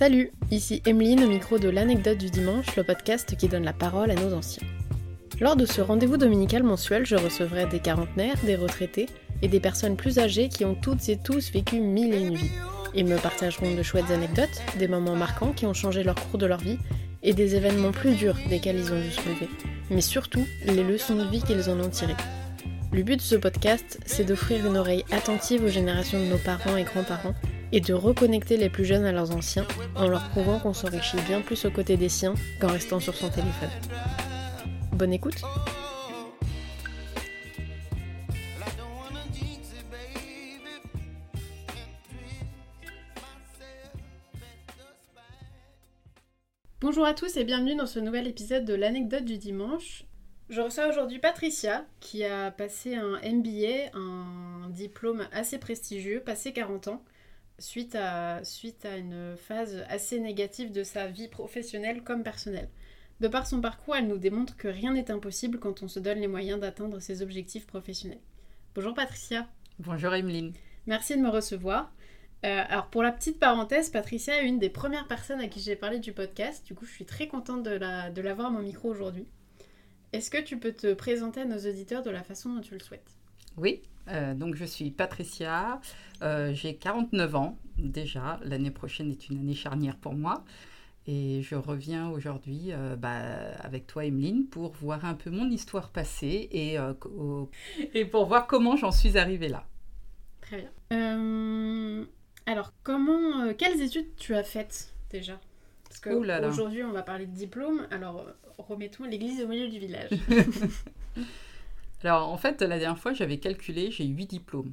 Salut, ici Emeline au micro de l'anecdote du dimanche, le podcast qui donne la parole à nos anciens. Lors de ce rendez-vous dominical mensuel, je recevrai des quarantenaires, des retraités et des personnes plus âgées qui ont toutes et tous vécu mille et une vies. Ils me partageront de chouettes anecdotes, des moments marquants qui ont changé leur cours de leur vie et des événements plus durs desquels ils ont dû se lever, mais surtout les leçons de vie qu'ils en ont tirées. Le but de ce podcast, c'est d'offrir une oreille attentive aux générations de nos parents et grands-parents et de reconnecter les plus jeunes à leurs anciens en leur prouvant qu'on s'enrichit bien plus aux côtés des siens qu'en restant sur son téléphone. Bonne écoute Bonjour à tous et bienvenue dans ce nouvel épisode de l'anecdote du dimanche. Je reçois aujourd'hui Patricia qui a passé un MBA, un diplôme assez prestigieux, passé 40 ans, suite à, suite à une phase assez négative de sa vie professionnelle comme personnelle. De par son parcours, elle nous démontre que rien n'est impossible quand on se donne les moyens d'atteindre ses objectifs professionnels. Bonjour Patricia. Bonjour Emeline. Merci de me recevoir. Euh, alors pour la petite parenthèse, Patricia est une des premières personnes à qui j'ai parlé du podcast. Du coup, je suis très contente de l'avoir la, de à mon micro aujourd'hui. Est-ce que tu peux te présenter à nos auditeurs de la façon dont tu le souhaites? Oui, euh, donc je suis Patricia, euh, j'ai 49 ans déjà, l'année prochaine est une année charnière pour moi. Et je reviens aujourd'hui euh, bah, avec toi, Emeline, pour voir un peu mon histoire passée et, et pour voir comment j'en suis arrivée là. Très bien. alors, comment, quelles études tu as faites déjà? Parce qu'aujourd'hui, on va parler de diplôme. Alors, remettons l'église au milieu du village. Alors, en fait, la dernière fois, j'avais calculé, j'ai 8 diplômes.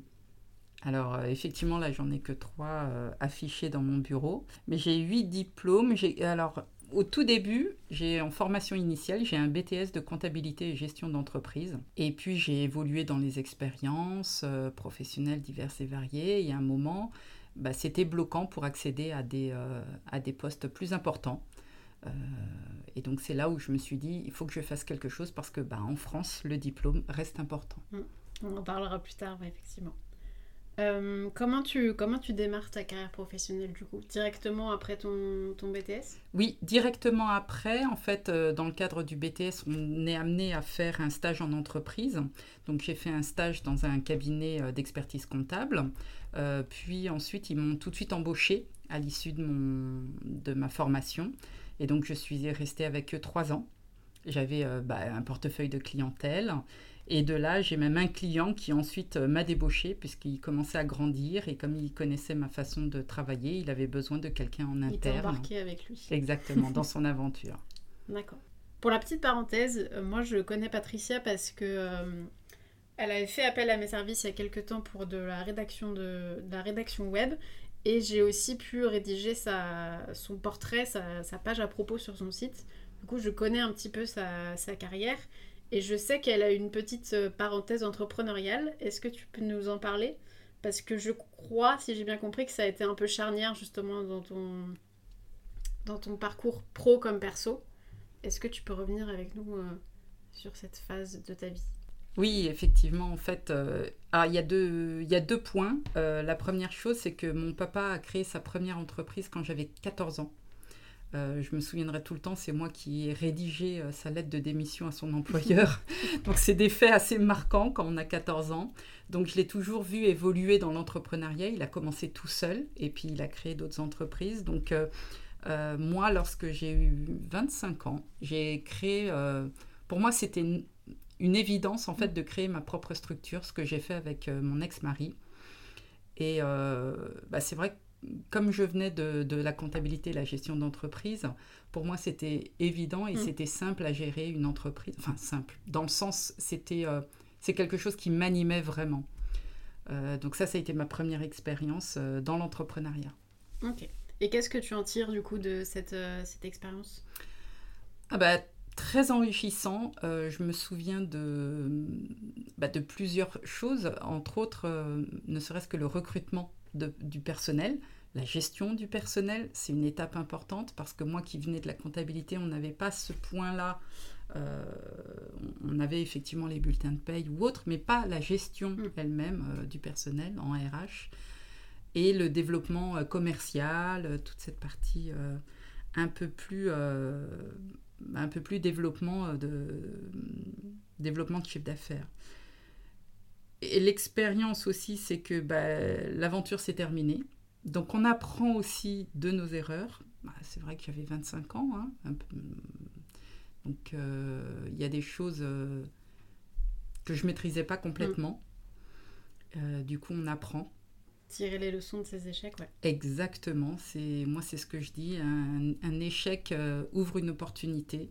Alors, euh, effectivement, là, j'en ai que 3 euh, affichés dans mon bureau. Mais j'ai 8 diplômes. Alors, au tout début, j'ai en formation initiale, j'ai un BTS de comptabilité et gestion d'entreprise. Et puis, j'ai évolué dans les expériences euh, professionnelles diverses et variées. Et à un moment, bah, c'était bloquant pour accéder à des, à des postes plus importants. Euh, et donc c'est là où je me suis dit, il faut que je fasse quelque chose parce que bah, en France, le diplôme reste important. Mm. On en parlera plus tard, effectivement. Euh, comment, tu, comment tu démarres ta carrière professionnelle du coup? Directement après ton, ton BTS Oui, directement après. En fait, euh, dans le cadre du BTS, on est amené à faire un stage en entreprise. Donc j'ai fait un stage dans un cabinet d'expertise comptable. puis ensuite, ils m'ont tout de suite embauché à l'issue de, mon, de ma formation. Et donc, je suis restée avec eux trois ans. J'avais euh, bah, un portefeuille de clientèle. Et de là, j'ai même un client qui ensuite euh, m'a débauché puisqu'il commençait à grandir et comme il connaissait ma façon de travailler, il avait besoin de quelqu'un en interne. Il embarqué avec lui. Exactement, dans son aventure. D'accord. Pour la petite parenthèse, euh, moi je connais Patricia parce que elle avait fait appel à mes services il y a quelques temps pour de la rédaction de la rédaction web et j'ai aussi pu rédiger son portrait, sa, page à propos sur son site. Du coup, je connais un petit peu sa, sa carrière. Et je sais qu'elle a une petite euh, parenthèse entrepreneuriale. Est-ce que tu peux nous en parler? Parce que je crois, si j'ai bien compris, que ça a été un peu charnière justement dans ton, dans ton parcours pro comme perso. Est-ce que tu peux revenir avec nous euh, sur cette phase de ta vie? Oui, effectivement, en fait, euh, ah, il, y a deux, il y a deux points. Euh, la première chose, c'est que mon papa a créé sa première entreprise quand j'avais 14 ans. Euh, je me souviendrai tout le temps, c'est moi qui ai rédigé sa lettre de démission à son employeur. Donc c'est des faits assez marquants quand on a 14 ans. Donc je l'ai toujours vu évoluer dans l'entrepreneuriat. Il a commencé tout seul et puis il a créé d'autres entreprises. Donc moi, lorsque j'ai eu 25 ans, j'ai créé... pour moi, c'était une évidence en fait de créer ma propre structure, ce que j'ai fait avec euh, mon ex-mari. Et euh, bah, c'est vrai que comme je venais de, de la comptabilité, la gestion d'entreprise, pour moi c'était évident et mm. c'était simple à gérer une entreprise. Enfin simple, dans le sens c'était euh, c'est quelque chose qui m'animait vraiment. donc ça, ça a été ma première expérience dans l'entrepreneuriat. Ok. Et qu'est-ce que tu en tires du coup de cette, cette expérience? Ah bah, très enrichissant. Euh, je me souviens de, bah, de plusieurs choses, entre autres, euh, ne serait-ce que le recrutement du personnel. La gestion du personnel, c'est une étape importante parce que moi qui venais de la comptabilité, on n'avait pas ce point-là. Euh, on avait effectivement les bulletins de paye ou autres, mais pas la gestion mm. elle-même du personnel en RH. et le développement commercial, toute cette partie un peu plus un peu plus développement de développement de chiffre d'affaires. Et l'expérience aussi, c'est que bah, l'aventure s'est terminée. Donc on apprend aussi de nos erreurs. Bah, c'est vrai que j'avais 25 ans. Hein, donc euh, il y a des choses euh, que je maîtrisais pas complètement. Mm. Euh, du coup, on apprend. Tirer les leçons de ces échecs, ouais. Exactement. C'est moi, c'est ce que je dis. Un, un échec ouvre une opportunité.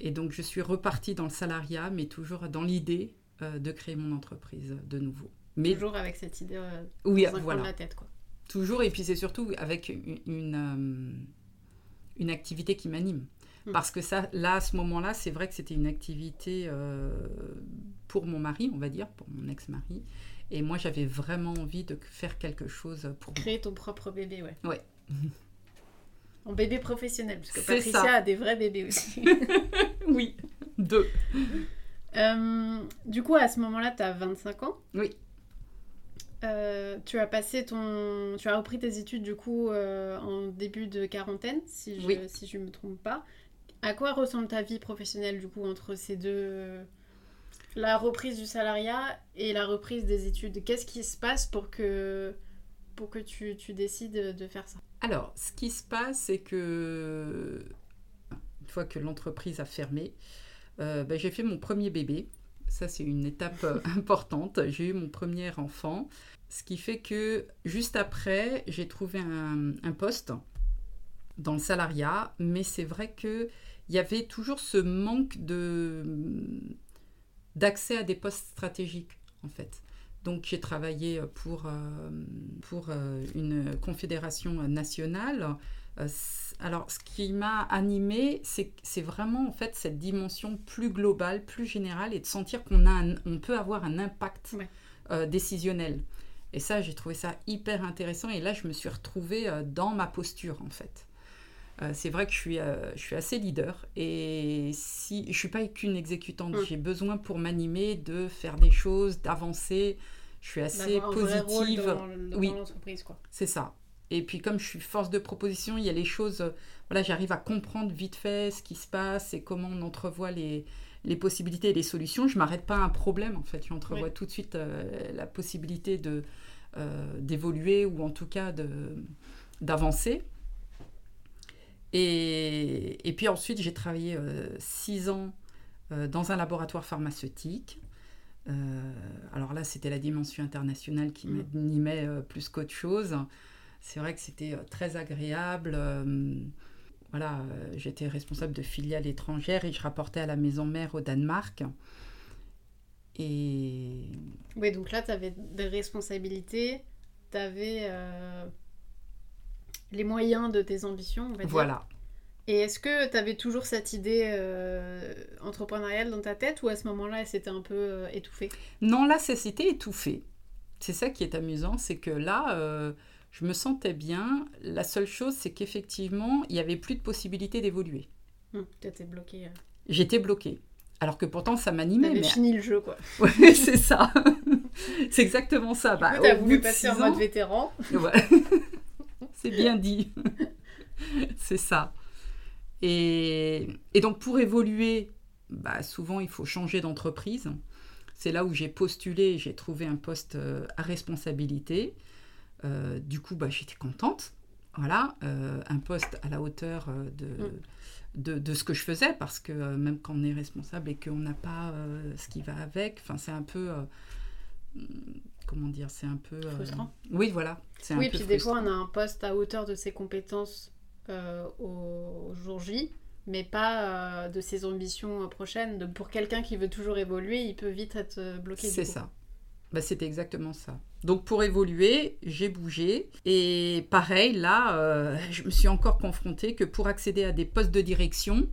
Et donc, je suis repartie dans le salariat, mais toujours dans l'idée de créer mon entreprise de nouveau. Mais toujours avec cette idée oui, dans voilà. de la tête, quoi. Toujours, et puis c'est surtout avec une, une, activité qui m'anime. Hmm. Parce que ça, là, à ce moment-là, c'est vrai que c'était une activité euh, pour mon mari, on va dire, pour mon ex-mari. Et moi, j'avais vraiment envie de faire quelque chose pour Créer ton propre bébé, ouais. Ouais. En bébé professionnel, parce que Patricia a des vrais bébés aussi. oui, deux. Euh, du coup, à ce moment-là, tu as 25 ans. Oui. Euh, tu as passé ton, tu as repris tes études du coup en début de quarantaine, si je, ne si je me trompe pas. À quoi ressemble ta vie professionnelle du coup entre ces deux La reprise du salariat et la reprise des études. Qu'est-ce qui se passe pour que, pour que tu, tu décides de faire ça? Alors, ce qui se passe, c'est que une fois que l'entreprise a fermé, euh, ben, j'ai fait mon premier bébé. Ça, c'est une étape euh, importante. J'ai eu mon premier enfant. Ce qui fait que juste après, j'ai trouvé un, un, poste dans le salariat. Mais c'est vrai que il y avait toujours ce manque de d'accès à des postes stratégiques en fait. Donc j'ai travaillé pour, euh, pour euh, une confédération nationale. Euh, alors ce qui m'a animé, c'est vraiment en fait cette dimension plus globale, plus générale et de sentir qu'on on peut avoir un impact décisionnel. Et ça, j'ai trouvé ça hyper intéressant et là, je me suis retrouvée dans ma posture en fait. Euh, c'est vrai que je suis, euh, je suis assez leader et si je suis pas qu'une exécutante, mm. j'ai besoin pour m'animer de faire des choses, d'avancer. Je suis assez positive. dans, oui, c'est ça. Et puis comme je suis force de proposition, il y a les choses. Voilà, j'arrive à comprendre vite fait ce qui se passe et comment on entrevoit les, les possibilités et les solutions. Je m'arrête pas à un problème en fait. Je entrevois tout de suite euh, la possibilité de d'évoluer ou en tout cas de d'avancer. Et, puis ensuite, j'ai travaillé euh, six ans euh, dans un laboratoire pharmaceutique. Euh, alors là, c'était la dimension internationale qui mmh. m'animait plus qu'autre chose. C'est vrai que c'était très agréable. voilà, j'étais responsable de filiales étrangères et je rapportais à la maison mère au Danemark. Et... Oui, donc là, tu avais des responsabilités, tu avais les moyens de tes ambitions, on va dire. Voilà. Et est-ce que tu avais toujours cette idée euh, entrepreneuriale dans ta tête ou à ce moment-là, elle s'était un peu euh, étouffée? Non, là, ça s'était étouffé. C'est ça qui est amusant, c'est que là, euh, je me sentais bien. La seule chose, c'est qu'effectivement, il n'y avait plus de possibilité d'évoluer. Hum, tu étais bloquée. J'étais bloquée. Alors que pourtant, ça m'animait. Tu mais... fini le jeu, quoi. Oui, c'est ça. c'est exactement ça. Bah, tu as voulu passer en mode vétéran. Ouais. c'est bien dit. c'est ça. Et, donc pour évoluer, bah, souvent il faut changer d'entreprise. C'est là où j'ai postulé, j'ai trouvé un poste euh, à responsabilité. Euh, du coup, bah, j'étais contente. Voilà, euh, un poste à la hauteur de, mm. de, de, ce que je faisais, parce que même quand on est responsable et qu'on n'a pas ce qui va avec, c'est un peu comment dire, c'est un peu... Frustrant. Oui, voilà. Oui, puis des fois, on a un poste à hauteur de ses compétences euh, au jour J, mais pas euh, de ses ambitions prochaines. Donc pour quelqu'un qui veut toujours évoluer, il peut vite être euh, bloqué. C'est ça. Bah, C'était exactement ça. Donc pour évoluer, j'ai bougé. Et pareil, là, je me suis encore confrontée que pour accéder à des postes de direction,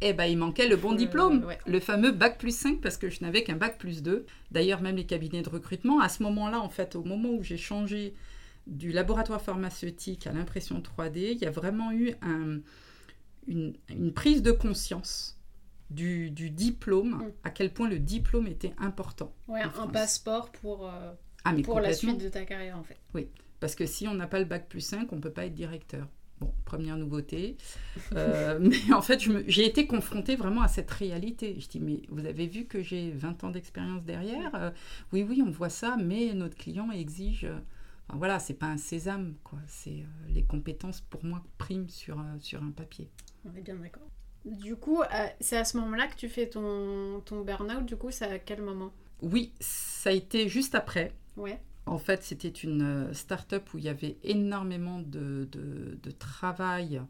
eh ben, il manquait le bon diplôme, le fameux bac plus 5, parce que je n'avais qu'un bac plus 2. D'ailleurs, même les cabinets de recrutement, à ce moment-là, en fait, au moment où j'ai changé du laboratoire pharmaceutique à l'impression 3D, il y a vraiment eu une, prise de conscience du, diplôme, mm. à quel point le diplôme était important. Ouais, un passeport pour. Euh, Ah, Pour la suite de ta carrière, en fait. Parce que si on n'a pas le bac plus 5, on ne peut pas être directeur. Bon, première nouveauté. Euh, mais en fait, j'ai été confrontée vraiment à cette réalité. Je dis, mais vous avez vu que j'ai 20 ans d'expérience derrière? Euh, Oui, oui, on voit ça, mais notre client exige... euh, Enfin, voilà, c'est pas un sésame, quoi. C'est euh, les compétences, pour moi, priment sur, sur un papier. On est bien d'accord. Du coup, c'est à ce moment-là que tu fais ton, ton burn-out. Du coup, c'est à quel moment? Oui, ça a été juste après. Ouais. En fait, c'était une euh, start-up où il y avait énormément de, de- de travail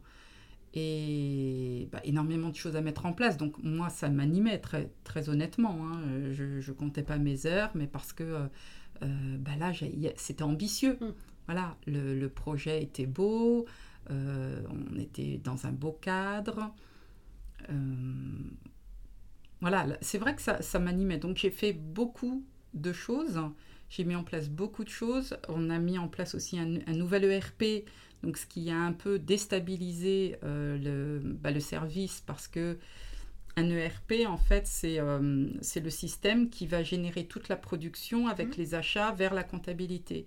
et bah, énormément de choses à mettre en place. Donc moi, ça m'animait très, très honnêtement. hein. Je ne comptais pas mes heures, mais parce que euh, euh, bah là, c'était ambitieux. Mm. Voilà, le, le projet était beau, euh, on était dans un beau cadre. Euh, voilà, là, c'est vrai que ça, ça m'animait. Donc j'ai fait beaucoup de choses. J'ai mis en place beaucoup de choses. On a mis en place aussi un, un nouvel ERP, donc ce qui a un peu déstabilisé euh, le, bah, le service parce que un ERP, en fait, c'est euh, c'est le système qui va générer toute la production avec Mhm. les achats vers la comptabilité.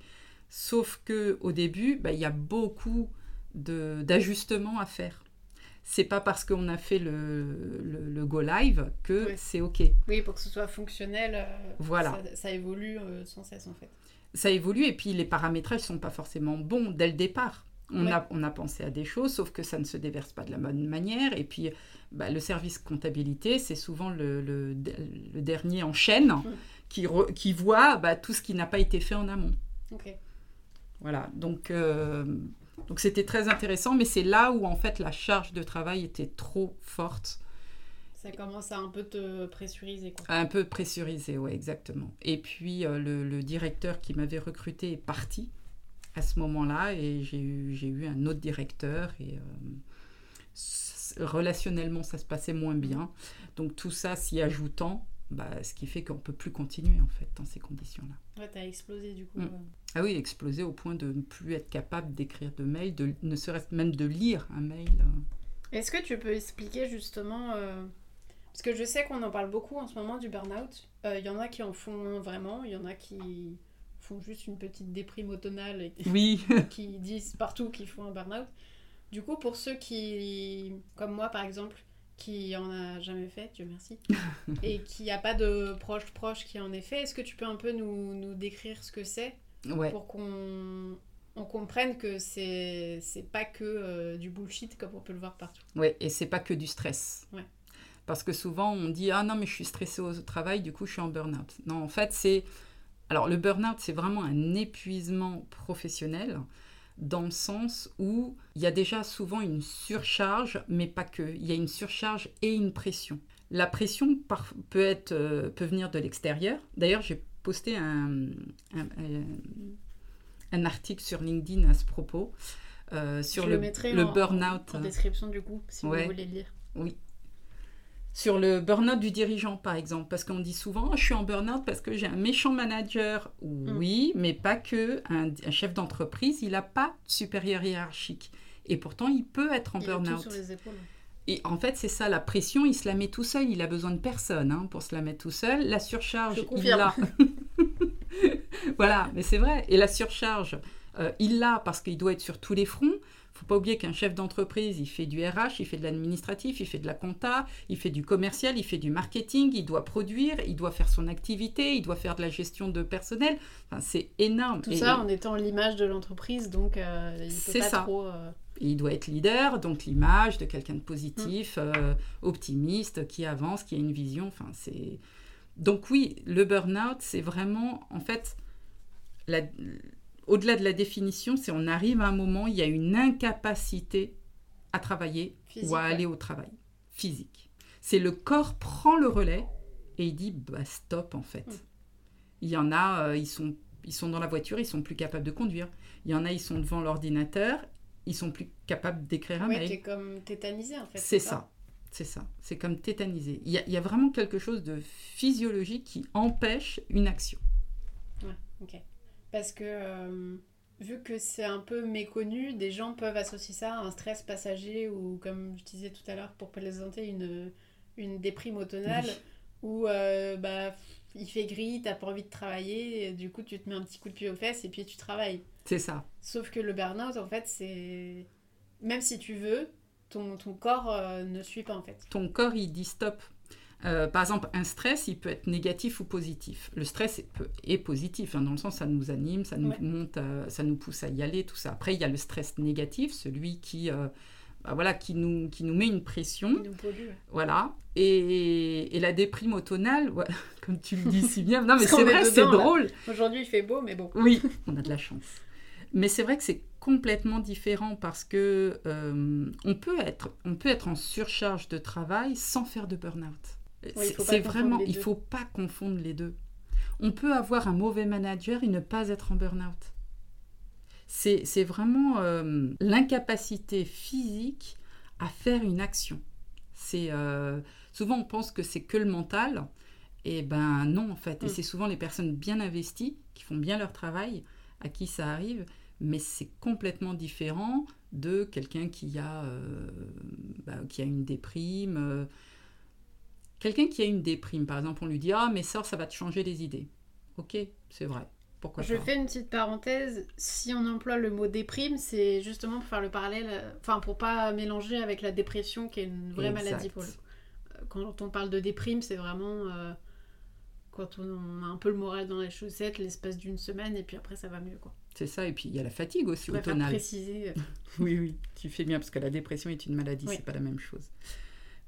Sauf que au début, bah, il y a beaucoup d'ajustements à faire. C'est pas parce qu'on a fait le, le- le go live que c'est OK. Oui, pour que ce soit fonctionnel, euh, Voilà. ça, ça évolue euh, sans cesse, en fait. ça évolue et puis les paramétrages sont pas forcément bons dès le départ. On, Ouais. a, on a pensé à des choses, sauf que ça ne se déverse pas de la bonne manière. Et puis, bah, le service comptabilité, c'est souvent le, le- le dernier en chaîne qui, re- qui voit bah, tout ce qui n'a pas été fait en amont. Ok. Voilà, donc euh, donc c'était très intéressant, mais c'est là où en fait la charge de travail était trop forte, Ça commence à un peu te pressuriser, quoi. un peu pressurisée, ouais, exactement. Et puis euh, le, le directeur qui m'avait recruté est parti à ce moment-là, et j'ai eu j'ai eu un autre directeur et euh, relationnellement ça se passait moins bien. Donc tout ça s'y ajoutant, bah, ce qui fait qu'on peut plus continuer en fait dans ces conditions-là. Ouais, t'as explosé, du coup. Mm. euh. Ah oui, explosé au point de ne plus être capable d'écrire de mails, de, ne serait-ce même de lire un mail. euh. Est-ce que tu peux expliquer justement euh, Parce que je sais qu'on en parle beaucoup en ce moment du burn-out. Euh, Il y en a qui en font vraiment, il y en a qui font juste une petite déprime automnale et Oui, qui disent partout qu'ils font un burn-out. Du coup, pour ceux qui, comme moi par exemple, qui en a jamais fait, Dieu merci, et qui n'a pas de proche proche qui en ait fait, est-ce que tu peux un peu nous, nous décrire ce que c'est ouais. pour qu'on on comprenne que c'est c'est pas que euh, du bullshit comme on peut le voir partout. Ouais, et c'est pas que du stress. Ouais. Parce que souvent on dit ah non mais je suis stressé au travail, du coup je suis en burn-out. Non, en fait c'est alors le burn-out c'est vraiment un épuisement professionnel dans le sens où il y a déjà souvent une surcharge, mais pas que. Il y a une surcharge et une pression. La pression par- peut être euh, peut venir de l'extérieur. D'ailleurs j'ai posté un, un, un- article sur LinkedIn à ce propos euh, sur Je le, le le burn-out. En description du coup, si Ouais. vous voulez le lire. Sur le burn-out du dirigeant, par exemple, parce qu'on dit souvent, je suis en burn-out parce que j'ai un méchant manager. Oui, mais pas que. Un, un chef d'entreprise, il n'a pas de supérieur hiérarchique. Et pourtant, il peut être en burn-out. sur les épaules. Et en fait, c'est ça, la pression, il se la met tout seul. Il a besoin de personne hein, pour se la mettre tout seul. La surcharge, Je il l'a. voilà, mais c'est vrai. Et la surcharge, euh, il l'a parce qu'il doit être sur tous les fronts. Faut pas oublier qu'un chef d'entreprise, il fait du RH, il fait de l'administratif, il fait de la compta, il fait du commercial, il fait du marketing, il doit produire, il doit faire son activité, il doit faire de la gestion de personnel. Enfin, c'est énorme. Tout Et- ça en étant l'image de l'entreprise, donc euh, il peut C'est pas ça. trop. euh, il doit être leader, donc l'image de quelqu'un de positif, Mm. euh, optimiste, qui avance, qui a une vision. Enfin, c'est donc oui, le burn-out, c'est vraiment en fait la- au-delà de la définition, c'est on arrive à un moment, il y a une incapacité à travailler Physique, ou à ouais. aller au travail physique. C'est le corps prend le relais et il dit bah stop en fait. Mm. Il y en a, euh, ils sont ils sont dans la voiture, ils sont plus capables de conduire. Il y en a, ils sont devant l'ordinateur, ils sont plus capables d'écrire un Ouais, mail. t'es comme tétanisé en fait. C'est ça. C'est ça. C'est comme tétanisé. Il y, a, il y a vraiment quelque chose de physiologique qui empêche une action. Ok. Parce que euh, vu que c'est un peu méconnu, des gens peuvent associer ça à un stress passager ou, comme je disais tout à l'heure, pour plaisanter, une, une déprime automnale. où euh, bah, il fait gris, t'as pas envie de travailler, et du coup tu te mets un petit coup de pied aux fesses et puis tu travailles. C'est ça. Sauf que le burn-out, en fait, c'est. Même si tu veux, ton, ton corps euh, ne suit pas en fait. Ton corps, il dit stop. Euh, par exemple, un stress, il peut être négatif ou positif. Le stress est, peut- est positif, hein, dans le sens ça nous anime, ça nous Ouais. monte, à- ça nous pousse à y aller, tout ça. Après, il y a le stress négatif, celui qui, euh, bah voilà, qui, nous, qui nous met une pression. Nous. Voilà. Et, et la déprime automnale, comme tu le dis si bien. Non, mais c'est vrai, c'est drôle. Aujourd'hui, il fait beau, mais bon. Oui, on a de la chance. Mais c'est vrai que c'est complètement différent parce que euh, on, peut être, on peut être en surcharge de travail sans faire de burn-out. Il C'est- faut pas c'est confondre vraiment, les il deux. faut pas confondre les deux. On peut avoir un mauvais manager et ne pas être en burn-out. C'est vraiment euh, l'incapacité physique à faire une action. C'est euh, souvent on pense que c'est que le mental, et ben non en fait. Et Mm. c'est souvent les personnes bien investies qui font bien leur travail à qui ça arrive, mais c'est complètement différent de quelqu'un qui a euh, bah, qui a une déprime. Quelqu'un qui a une déprime, par exemple, on lui dit Ah, mais ça, ça va te changer les idées. Ok, c'est vrai. Pourquoi Je pas? fais une petite parenthèse. Si on emploie le mot déprime, c'est justement pour faire le parallèle, enfin pour pas mélanger avec la dépression qui est une vraie Exact. maladie pour le coup. Euh, Quand on parle de déprime, c'est vraiment euh, quand on a un peu le moral dans les chaussettes l'espace d'une semaine et puis après ça va mieux quoi. C'est ça, et puis il y a la fatigue aussi automnale. préciser. euh, Oui, oui, tu fais bien, parce que la dépression est une maladie, Oui. c'est pas la même chose.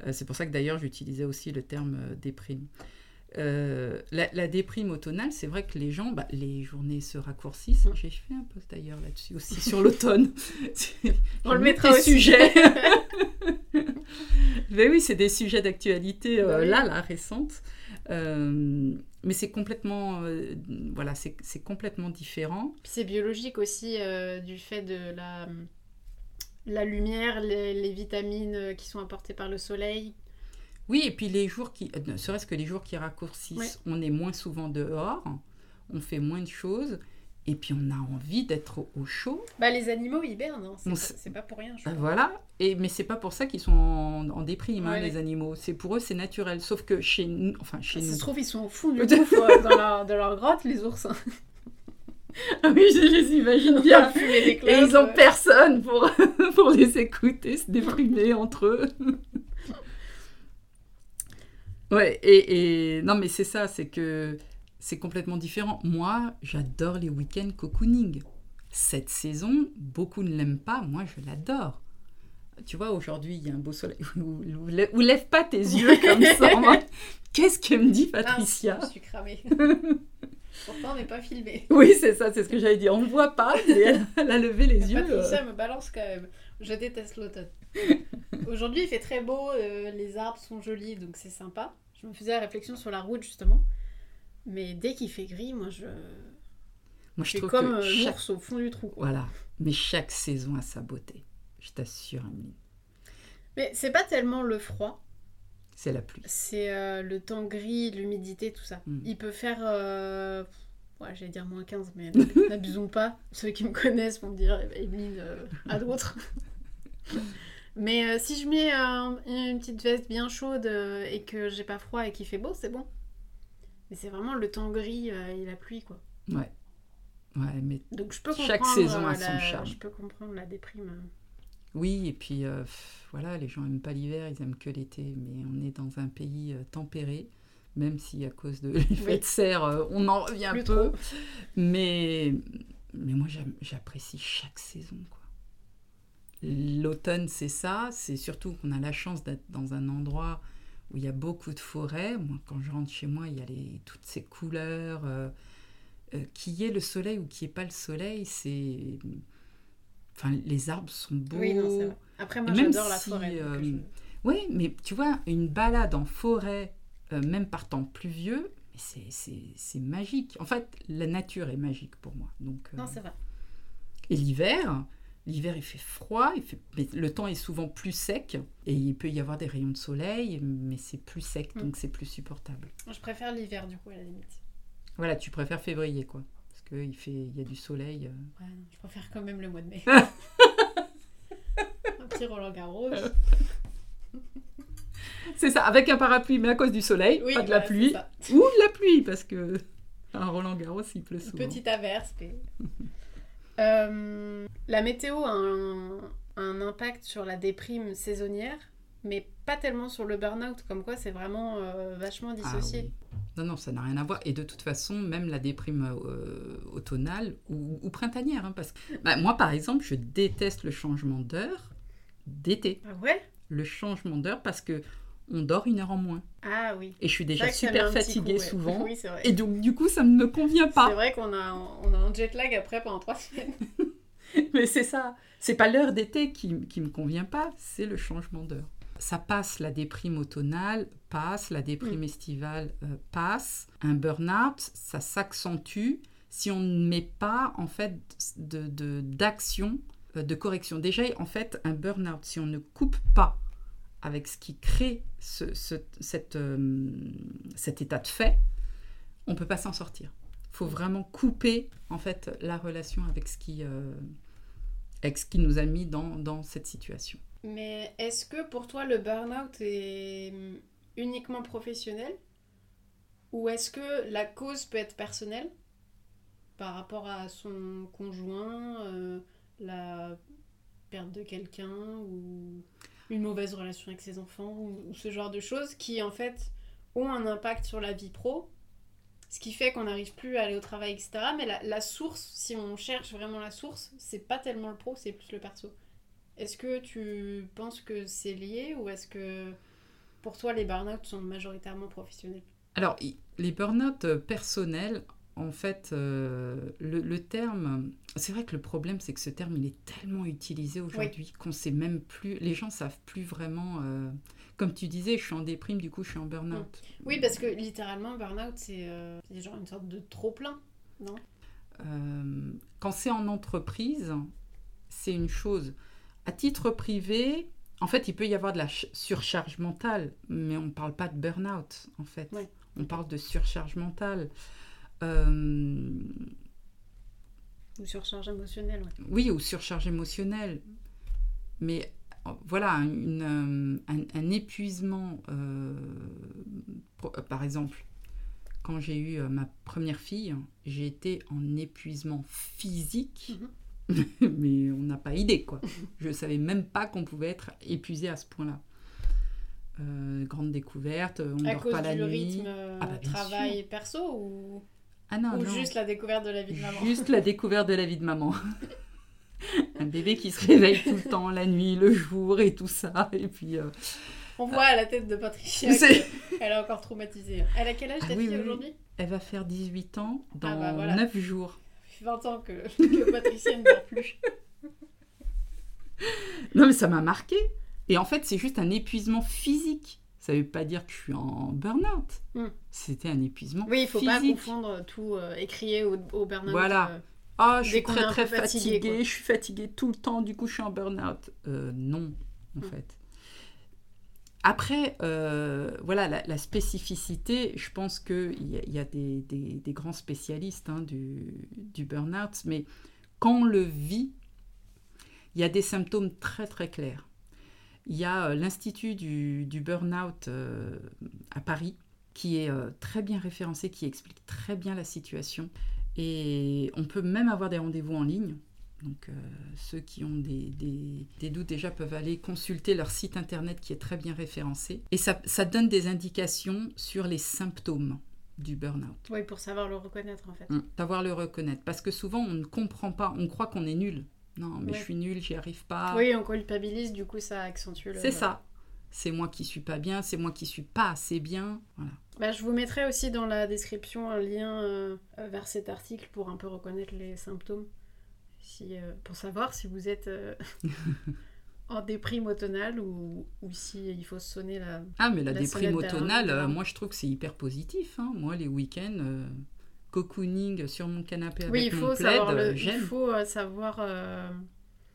Euh, c'est pour ça que d'ailleurs j'utilisais aussi le terme euh, déprime. Euh, la, la déprime automnale, c'est vrai que les gens, bah, les journées se raccourcissent. Mm. J'ai fait un post d'ailleurs là-dessus aussi sur l'automne. On le mettra des aussi. sujets. Mais oui, c'est des sujets d'actualité euh, oui. là, là, récentes. Euh, mais c'est complètement, voilà, c'est complètement différent. C'est biologique aussi du fait de la, la lumière, les, les vitamines euh, qui sont apportées par le soleil. Oui, et puis les jours qui, euh, ne serait-ce que les jours qui raccourcissent, Ouais. on est moins souvent dehors, on fait moins de choses, et puis on a envie d'être au- au chaud. Bah les animaux hibernent, hein. c'est pas- s- c'est pas pour rien. je crois. Voilà. Et mais c'est pas pour ça qu'ils sont en, en déprime, hein, les animaux. C'est pour eux, c'est naturel. Sauf que chez nous, enfin chez Ça nous. se trouve, ils sont au fond du euh, dans, leur, dans leur grotte, les ours. Hein. Ah oui, je les imagine Bien des Et ils ont personne pour, pour les écouter, se déprimer entre eux. Ouais, et, et- non, mais c'est ça, c'est que c'est complètement différent. Moi, j'adore les week-ends cocooning. Cette saison, beaucoup ne l'aiment pas, moi je l'adore. Tu vois, aujourd'hui, il y a un beau soleil. Ou, ou- ou lève pas tes yeux comme ça. mode, Qu'est-ce que me dit Ah, Patricia je suis cramée. Pourtant, on n'est pas filmé. Oui, c'est ça, c'est ce que j'avais dit. On ne voit pas, mais elle, elle a levé les yeux. euh. Patricia me balance quand même. Je déteste l'automne. Aujourd'hui, il fait très beau, euh, les arbres sont jolis, donc c'est sympa. Je me faisais la réflexion sur la route, justement. Mais dès qu'il fait gris, moi, je, Moi, je trouve comme que euh, chaque l'ours au fond du trou. quoi. Voilà. Mais chaque saison a sa beauté. Je t'assure, Amélie. Mais c'est pas tellement le froid, C'est la pluie. c'est euh, le temps gris, l'humidité, tout ça. Mm. Il peut faire, euh, ouais, j'allais dire moins 15, mais n'abusons pas. Ceux qui me connaissent vont me dire, Emeline, euh, à d'autres. mais euh, si je mets une petite veste bien chaude et que j'ai pas froid et qu'il fait beau, c'est bon. Mais c'est vraiment le temps gris et la pluie, quoi. Ouais. Ouais, mais Donc je peux comprendre. Chaque saison a son charme. Je peux comprendre la déprime. Oui, et puis euh, voilà, les gens aiment pas l'hiver, ils aiment que l'été. Mais on est dans un pays euh, tempéré, même si à cause de l'effet Oui. de serre, on en revient un Plus peu. trop. Mais, mais moi, j'apprécie chaque saison. quoi. L'automne, c'est ça. C'est surtout qu'on a la chance d'être dans un endroit où il y a beaucoup de forêts. Moi, quand je rentre chez moi, il y a les, toutes ces couleurs. euh, euh, y ait le soleil ou n'y ait pas le soleil, c'est... Enfin, les arbres sont beaux. Oui, non, c'est vrai. Après, moi, j'adore la forêt. euh, je- Oui, mais tu vois, une balade en forêt, euh, même par temps pluvieux, mais c'est- c'est c'est magique. En fait, la nature est magique pour moi. Donc, euh, Non, c'est vrai. et l'hiver, l'hiver il fait froid, il fait, mais le temps est souvent plus sec et il peut y avoir des rayons de soleil, mais c'est plus sec, Mm. donc c'est plus supportable. Je préfère l'hiver, du coup, à la limite. Voilà, tu préfères février, quoi. Qu'il fait, il y a du soleil. euh. Ouais, non, je préfère quand même le mois de mai. un petit Roland Garros. C'est ça, avec un parapluie, mais à cause du soleil, Oui, pas de la pluie. Ou de la pluie, parce que à Roland Garros, il pleut souvent. Petite averse. mais- Euh, la météo a un, un impact sur la déprime saisonnière, mais pas tellement sur le burn-out, comme quoi c'est vraiment euh, vachement Ah dissocié. oui. Non, non, ça n'a rien à voir. Et de toute façon, même la déprime euh, automnale ou, ou printanière, hein, parce que bah, moi, par exemple, je déteste le changement d'heure d'été. Ah ouais? Le changement d'heure parce que on dort une heure en moins. Ah oui. Et je suis C'est déjà super fatiguée coup, ouais. souvent. Oui, c'est vrai. Et donc, du coup, ça ne me convient C'est pas. vrai qu'on a, on a un jet lag après pendant trois semaines. Mais c'est ça. C'est pas l'heure d'été qui, qui me convient pas, c'est le changement d'heure. Ça passe, la déprime automnale passe, la déprime Mm. estivale euh, passe. Un burn-out, ça s'accentue si on ne met pas en fait de, de- d'action, euh, de correction. Déjà, en fait, un burn-out, si on ne coupe pas avec ce qui crée ce- ce- cette, euh, cet état de fait, on peut pas s'en sortir. Il faut vraiment couper en fait la relation avec ce qui, euh, avec ce qui nous a mis dans, dans cette situation. Mais est-ce que pour toi le burn-out est uniquement professionnel? Ou est-ce que la cause peut être personnelle? Par rapport à son conjoint, euh, la perte de quelqu'un ou une mauvaise relation avec ses enfants ou, ou ce genre de choses qui en fait ont un impact sur la vie pro ce qui fait qu'on n'arrive plus à aller au travail, etc. Mais la, la source, si on cherche vraiment la source, c'est pas tellement le pro, c'est plus le perso. Est-ce que tu penses que c'est lié ou est-ce que pour toi les burn-out sont majoritairement professionnels? Alors, les burn-out euh, personnels, en fait, euh, le, le terme, c'est vrai que le problème, c'est que ce terme, il est tellement utilisé aujourd'hui qu'on sait même plus, les gens savent plus vraiment. euh, comme tu disais, je suis en déprime, du coup, je suis en burn-out. Oui, parce que littéralement, burn-out, c'est euh, genre une sorte de trop-plein, non? Quand c'est en entreprise, c'est une chose. À titre privé, en fait, il peut y avoir de la ch- surcharge mentale, mais on ne parle pas de burn-out, en fait. Ouais. On parle de surcharge mentale. Euh, Ou surcharge émotionnelle, ouais. oui, ou surcharge émotionnelle. Mais euh, voilà, une, euh, un, un épuisement, euh, pour- euh, par exemple, quand j'ai eu ma première fille, j'ai été en épuisement physique, mais on n'a pas idée, quoi. Je ne savais même pas qu'on pouvait être épuisé à ce point-là. Euh, grande découverte, on À dort cause pas la du nuit. rythme euh, Ah bah, bien travail perso ou, Ah non, ou non. juste la découverte de la vie de maman? Juste la découverte de la vie de maman. Un bébé qui se réveille tout le temps, la nuit, le jour et tout ça. Et puis. euh, On voit à la tête de Patricia qu'elle est encore traumatisée. Elle a quel âge Ah ta oui, fille oui. aujourd'hui? Elle va faire 18 ans dans Ah bah voilà. 9 jours. Ça fait 20 ans que, que Patricia ne dort plus. Non, mais ça m'a marqué. Et en fait, c'est juste un épuisement physique. Ça veut pas dire que je suis en burn-out. Hmm. C'était un épuisement Oui, il faut physique. pas confondre tout euh, écrié au, au burn-out. Voilà. euh. Ah, je suis très très fatiguée, je suis fatiguée tout le temps, du coup je suis en burn-out. Euh, non, en Mm. fait. Après, euh, voilà, la, spécificité, je pense qu'il y a, des, grands spécialistes hein, du, burn-out, mais quand on le vit, il y a des symptômes très très clairs. Il y a euh, l'Institut du, burn-out euh, à Paris qui est très bien référencé, qui explique très bien la situation. Et on peut même avoir des rendez-vous en ligne. Donc euh, ceux qui ont des, des- des doutes déjà peuvent aller consulter leur site internet qui est très bien référencé. Et ça, ça donne des indications sur les symptômes du burn-out. Oui, pour savoir le reconnaître en fait. Mm. Savoir le reconnaître. Parce que souvent on ne comprend pas, on croit qu'on est nul. Non, mais Ouais. je suis nul, j'y arrive pas. Oui, on culpabilise, du coup ça accentue le. C'est ça. C'est moi qui suis pas bien, c'est moi qui suis pas assez bien. Voilà. Bah, je vous mettrai aussi dans la description un lien euh, vers cet article pour un peu reconnaître les symptômes. Si, euh, pour savoir si vous êtes euh, en déprime automnale ou, ou si il faut sonner la. Ah, mais la, La déprime sonnette automnale, euh, moi je trouve que c'est hyper positif. hein. Moi, les week-ends, euh, cocooning sur mon canapé avec oui, il mon plaid, savoir euh, le. Il faut euh, savoir. euh,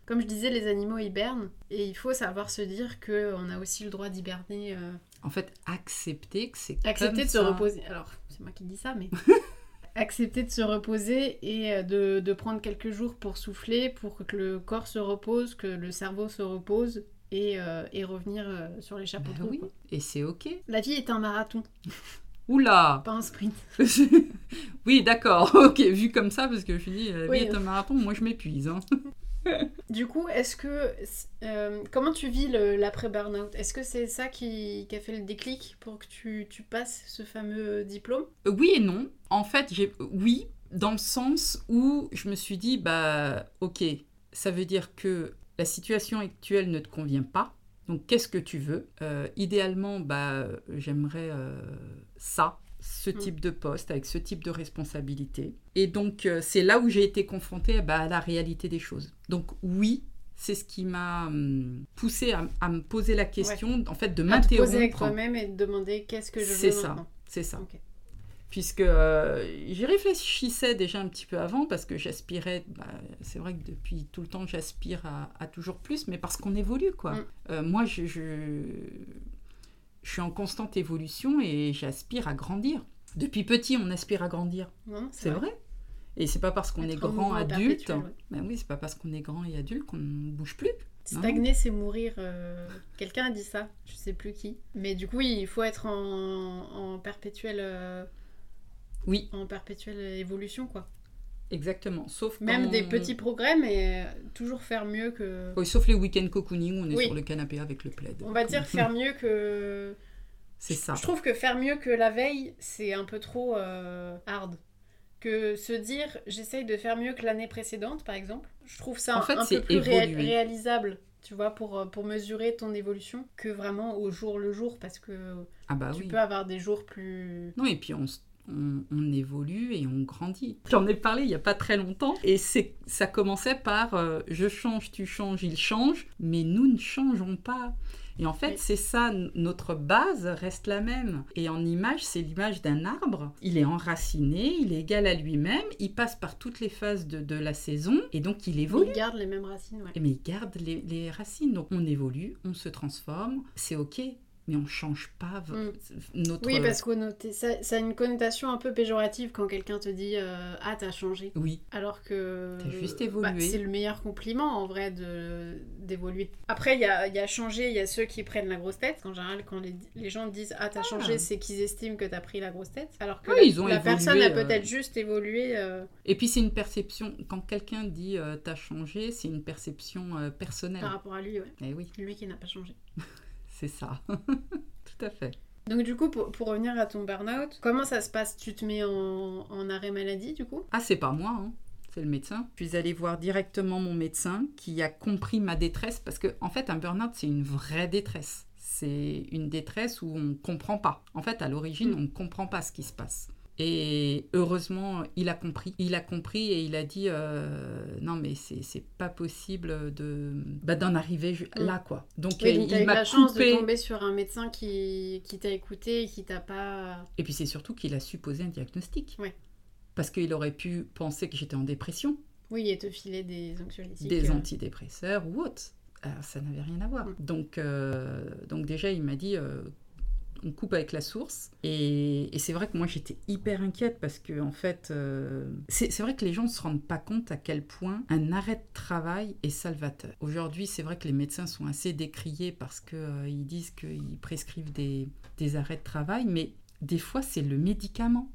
Comme je disais, les animaux hibernent et il faut savoir se dire que on a aussi le droit d'hiberner. euh, En fait, accepter que c'est Accepter comme de se reposer. Alors, c'est moi qui dis ça, mais. Accepter de se reposer et euh, de, de prendre quelques jours pour souffler, pour que le corps se repose, que le cerveau se repose, et, euh, et revenir euh, sur les chapeaux Bah de roue, oui, et c'est ok. La vie est un marathon, Oula pas un sprint. Oui, d'accord, ok, vu comme ça, parce que je me dis, la Oui. vie est un marathon, moi je m'épuise. hein. Du coup, est-ce que. euh, comment tu vis le- l'après-burnout? Est-ce que c'est ça qui, a fait le déclic pour que tu, passes ce fameux diplôme? Oui et non. En fait, j'ai oui, dans le sens où je me suis dit, bah, ok, ça veut dire que la situation actuelle ne te convient pas. Donc, qu'est-ce que tu veux? Euh, Idéalement, bah, j'aimerais euh, ça, ce Mm. type de poste, avec ce type de responsabilité. Et donc, euh, c'est là où j'ai été confrontée bah, à la réalité des choses. Donc, oui. C'est ce qui m'a hum, poussé à, à me poser la question, en fait, de te poser avec toi-même et te demander qu'est-ce que je veux C'est ça. C'est ça. Puisque euh, j'y réfléchissais déjà un petit peu avant, parce que j'aspirais, bah, c'est vrai que depuis tout le temps j'aspire à, à toujours plus, mais parce qu'on évolue quoi. Mm. Euh, moi je, je, je suis en constante évolution et j'aspire à grandir. Depuis petit on aspire à grandir, c'est vrai. Et c'est pas parce qu'on est grand adulte, ouais. ben oui, c'est pas parce qu'on est grand et adulte qu'on ne bouge plus. Non. Stagner, c'est mourir. euh, Quelqu'un a dit ça, je sais plus qui. Mais du coup, oui, il faut être en, en perpétuelle, euh, Oui, en perpétuelle évolution, quoi. exactement. Sauf Même des petits progrès, mais toujours faire mieux que. Oui, sauf les week-ends cocooning, où on est Oui. sur le canapé avec le plaid. On va dire faire mieux que. C'est ça. Je trouve que faire mieux que la veille, c'est un peu trop euh, hard. Que se dire j'essaye de faire mieux que l'année précédente, par exemple, je trouve ça En un, fait, un peu plus ré- réalisable, tu vois, pour, euh, pour mesurer ton évolution que vraiment au jour le jour, parce que Ah bah tu oui. peux avoir des jours plus. Non, et puis on, on, on évolue et on grandit. J'en ai parlé il n'y a pas très longtemps et c'est ça commençait par euh, je change, tu changes, il change, mais nous ne changeons pas. Et en fait, Oui. c'est ça, notre base reste la même. Et en image, c'est l'image d'un arbre. Il est enraciné, il est égal à lui-même, il passe par toutes les phases de, de la saison et donc il évolue. Il garde les mêmes racines, ouais. Mais il garde les, les racines. Donc on évolue, on se transforme, c'est ok, mais on change pas Mm. notre. Oui, parce que ça, ça a une connotation un peu péjorative quand quelqu'un te dit euh, Ah, t'as changé. Oui, Alors que. T'as juste bah, évolué. c'est le meilleur compliment en vrai d'évoluer. Après, il y a, y a changé, il y a ceux qui prennent la grosse tête. En général, quand les, les gens disent Ah, t'as changé, c'est qu'ils estiment que t'as pris la grosse tête. Alors que Oui, la, ils ont la évolué, personne a euh. peut-être juste évolué. euh, Et puis c'est une perception, quand quelqu'un dit euh, t'as changé, c'est une perception euh, personnelle. par rapport à lui, ouais. Eh oui, Lui qui n'a pas changé. c'est ça. Tout à fait. Donc, du coup, pour, pour revenir à ton burn-out, comment ça se passe? Tu te mets en, en arrêt maladie, du coup? Ah, c'est pas moi, hein. c'est le médecin. Je suis allée voir directement mon médecin qui a compris ma détresse parce que, en fait, un burn-out, c'est une vraie détresse. C'est une détresse où on ne comprend pas. En fait, à l'origine, Mm. on ne comprend pas ce qui se passe. Et heureusement, il a compris. Il a compris et il a dit euh, non, mais c'est pas possible de bah, d'en arriver Mm. là, quoi. Donc, Oui, il eu m'a la chance coupé. de tomber sur un médecin qui, qui t'a écouté et qui t'a pas. Et puis c'est surtout qu'il a supposé un diagnostic. Ouais. Parce qu'il aurait pu penser que j'étais en dépression, Oui, et te filer des anxiolytiques. des euh, antidépresseurs ou autre. Alors, ça n'avait rien à voir. Mm. Donc, euh, donc déjà, il m'a dit, on coupe avec la source. Et, et c'est vrai que moi, j'étais hyper inquiète parce que, en fait, euh, c'est vrai que les gens ne se rendent pas compte à quel point un arrêt de travail est salvateur. Aujourd'hui, c'est vrai que les médecins sont assez décriés parce qu'ils disent qu'ils prescrivent des, des arrêts de travail, mais des fois, c'est le médicament.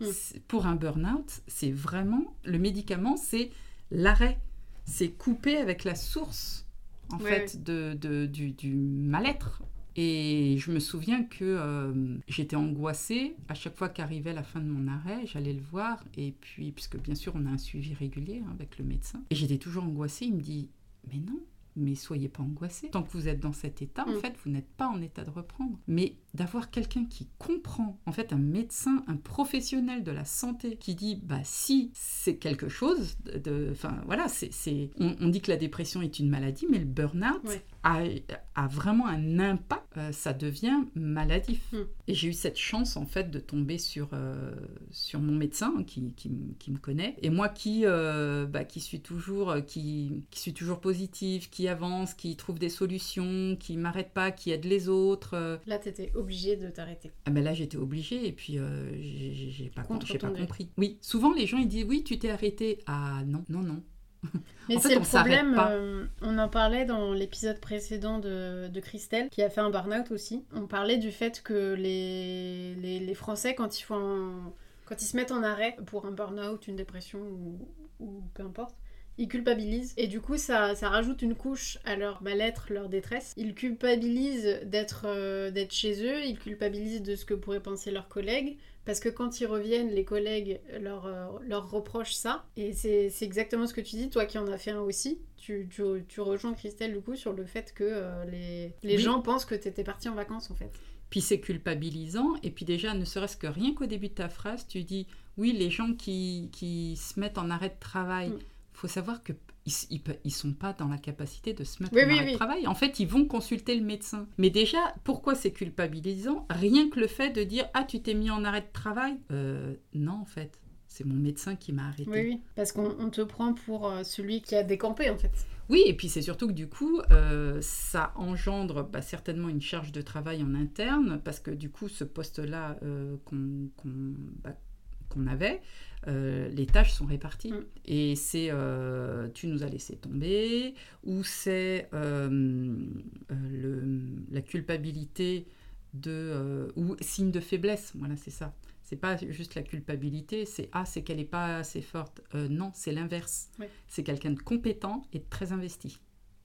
Mm. Pour un burn-out, c'est vraiment le médicament, c'est l'arrêt. C'est couper avec la source, en Ouais, fait, de, de- du, du mal-être. Et je me souviens que euh, j'étais angoissée. À chaque fois qu'arrivait la fin de mon arrêt, j'allais le voir. Et puis, puisque bien sûr, on a un suivi régulier hein, avec le médecin. Et j'étais toujours angoissée. Il me dit Mais non, mais soyez pas angoissés. Tant que vous êtes dans cet état, en Mm. fait, vous n'êtes pas en état de reprendre. Mais d'avoir quelqu'un qui comprend, en fait, un médecin, un professionnel de la santé, qui dit, bah si c'est quelque chose, de, enfin voilà, c'est, c'est- on, on dit que la dépression est une maladie, mais le burn-out Ouais. A, a vraiment un impact. euh, ça devient maladif. Mm. Et j'ai eu cette chance, en fait, de tomber sur, euh, sur mon médecin qui, qui, me connaît. Et moi qui, euh, bah, qui suis toujours, qui, qui suis toujours positive, qui avance, qui trouve des solutions, qui m'arrête pas, qui aide les autres. Là, t'étais obligé de t'arrêter. ah ben là, j'étais obligée et puis j'ai- pas, pas compris. Oui, souvent les gens ils disent oui, tu t'es arrêté. Ah non, non, non. Mais c'est le problème, pas. euh, on en parlait dans l'épisode précédent de, de Christelle, qui a fait un burn-out aussi. On parlait du fait que les, les, les Français, quand ils, font un- quand ils se mettent en arrêt pour un burn-out, une dépression ou, ou peu importe, ils culpabilisent. Et du coup, ça, ça rajoute une couche à leur mal-être, leur détresse. Ils culpabilisent d'être euh, d'être chez eux, ils culpabilisent de ce que pourraient penser leurs collègues. Parce que quand ils reviennent, les collègues leur, euh, leur reprochent ça. Et c'est c'est exactement ce que tu dis, toi qui en as fait un aussi. Tu, tu, tu rejoins Christelle du coup sur le fait que euh, les, les Oui. gens pensent que tu étais partie en vacances en fait. Puis c'est culpabilisant. Et puis déjà, ne serait-ce que rien qu'au début de ta phrase, tu dis oui, les gens qui, qui se mettent en arrêt de travail, Mm. faut savoir que ils, ils sont pas dans la capacité de se mettre Oui, en oui, travail. En fait, ils vont consulter le médecin. Mais déjà, pourquoi c'est culpabilisant? Rien que le fait de dire ah tu t'es mis en arrêt de travail? Euh, non, en fait, c'est mon médecin qui m'a arrêté. Oui, oui. Parce qu'on on te prend pour euh, celui qui a décampé en fait. Oui, et puis c'est surtout que du coup, euh, ça engendre bah, certainement une charge de travail en interne, parce que du coup, ce poste-là euh, qu'on bah, qu'on avait, euh, les tâches sont réparties. Mm. Et c'est euh, tu nous as laissé tomber, ou c'est euh, la culpabilité de, ou signe de faiblesse, voilà, c'est ça. C'est pas juste la culpabilité, c'est ah, c'est qu'elle n'est pas assez forte. Non, c'est l'inverse. C'est quelqu'un de compétent et de très investi.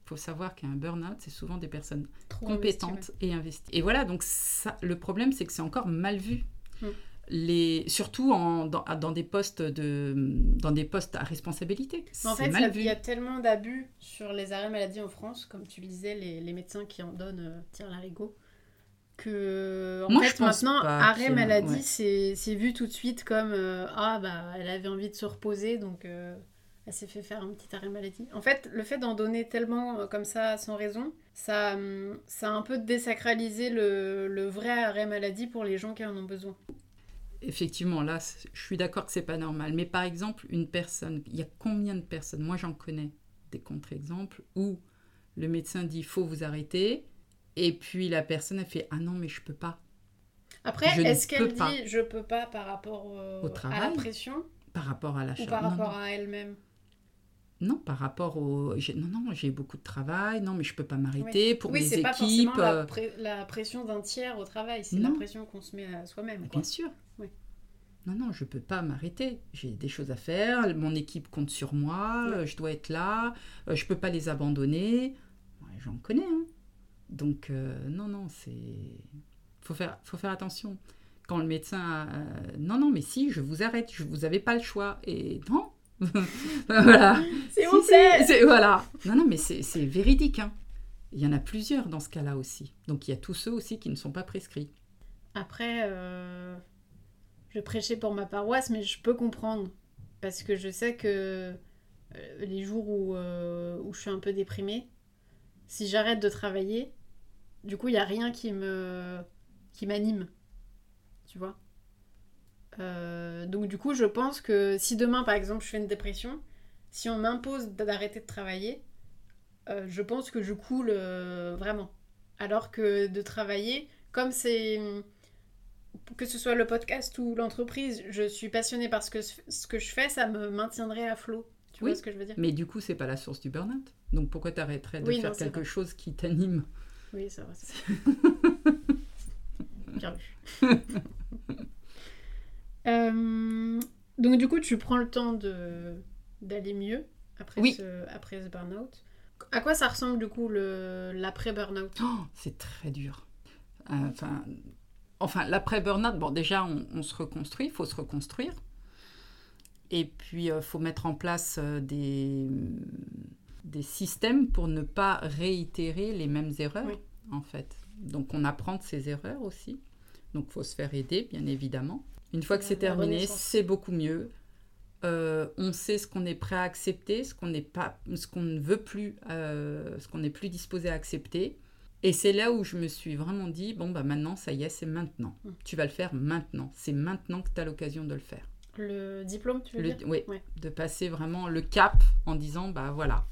Il faut savoir qu'un burn-out, c'est souvent des personnes Trop compétentes et investies. Et voilà, donc ça, le problème, c'est que c'est encore mal vu. Mm. Les, surtout en, dans, dans des postes de, dans des postes à responsabilité. En fait, il y a tellement d'abus sur les arrêts maladie en France, comme tu le disais, les, les médecins qui en donnent euh, tirent l'arigot. Que, en Moi, fait, maintenant, arrêt maladie, ouais. c'est vu tout de suite comme euh, Ah, bah, elle avait envie de se reposer, donc euh, elle s'est fait faire un petit arrêt maladie. En fait, le fait d'en donner tellement euh, comme ça sans raison, ça, hum, ça a un peu désacralisé le, le vrai arrêt maladie pour les gens qui en ont besoin. Effectivement, là, je suis d'accord que c'est pas normal. Mais par exemple, une personne, il y a combien de personnes Moi, j'en connais des contre-exemples où le médecin dit faut vous arrêter, et puis la personne a fait ah non mais je peux pas Après, est-ce qu'elle dit je peux pas par rapport au- Au à la travail pression par rapport à la ou charge. par non, rapport non. à elle-même? Non, par rapport au non non j'ai beaucoup de travail, non mais je peux pas m'arrêter pour Oui, mes c'est pas équipes. forcément la, euh, pré- la pression d'un tiers au travail, c'est la pression qu'on se met à soi-même. Bien sûr. Oui. Non, non, je peux pas m'arrêter. J'ai des choses à faire. Mon équipe compte sur moi. Euh, Je dois être là. euh, Je peux pas les abandonner. Ouais, J'en connais. hein. Donc, euh, non, non, c'est. Faut faire, faut faire attention. Quand le médecin. non, non, mais si, je vous arrête. Je, vous avez pas le choix. Et non. voilà. C'est Si, c'est- Voilà. Non, non, mais c'est c'est véridique. hein. Il y en a plusieurs dans ce cas-là aussi. Donc, il y a tous ceux aussi qui ne sont pas prescrits. Après, euh, je prêchais pour ma paroisse, mais je peux comprendre. Parce que je sais que euh, les jours où, euh, où je suis un peu déprimée, si j'arrête de travailler, du coup, il n'y a rien qui me qui m'anime. Tu vois? Euh, Donc, du coup, je pense que si demain, par exemple, je fais une dépression, si on m'impose d'arrêter de travailler, euh, je pense que je coule euh, vraiment. Alors que de travailler, comme c'est que ce soit le podcast ou l'entreprise, je suis passionnée par ce que, ce que je fais, ça me maintiendrait à flot. Tu Oui. vois ce que je veux dire? Mais du coup, c'est pas la source du burn-out. Donc pourquoi t'arrêterais de Oui, faire non, quelque vrai. chose qui t'anime? Oui, c'est vrai. c'est vrai. Euh, donc du coup, tu prends le temps de d'aller mieux après Oui. ce après ce burn-out. À quoi ça ressemble du coup le l'après burn-out Oh, C'est très dur. Euh, Enfin, enfin l'après burn-out, bon, déjà, on, on se reconstruit, il faut se reconstruire. Et puis, il faut mettre en place euh, des, des systèmes pour ne pas réitérer les mêmes erreurs, Oui. en fait. Donc, on apprend de ces erreurs aussi. Donc, il faut se faire aider, bien évidemment. Une fois que c'est terminé, c'est beaucoup mieux. Euh, on sait ce qu'on est prêt à accepter, ce qu'on n'est pas, ce qu'on ne veut plus, euh, ce qu'on n'est plus disposé à accepter. Et c'est là où je me suis vraiment dit bon bah maintenant ça y est, c'est maintenant. Mm. Tu vas le faire maintenant. C'est maintenant que tu as l'occasion de le faire. Le diplôme, tu veux Le- dire oui, Ouais. de passer vraiment le cap en disant bah voilà.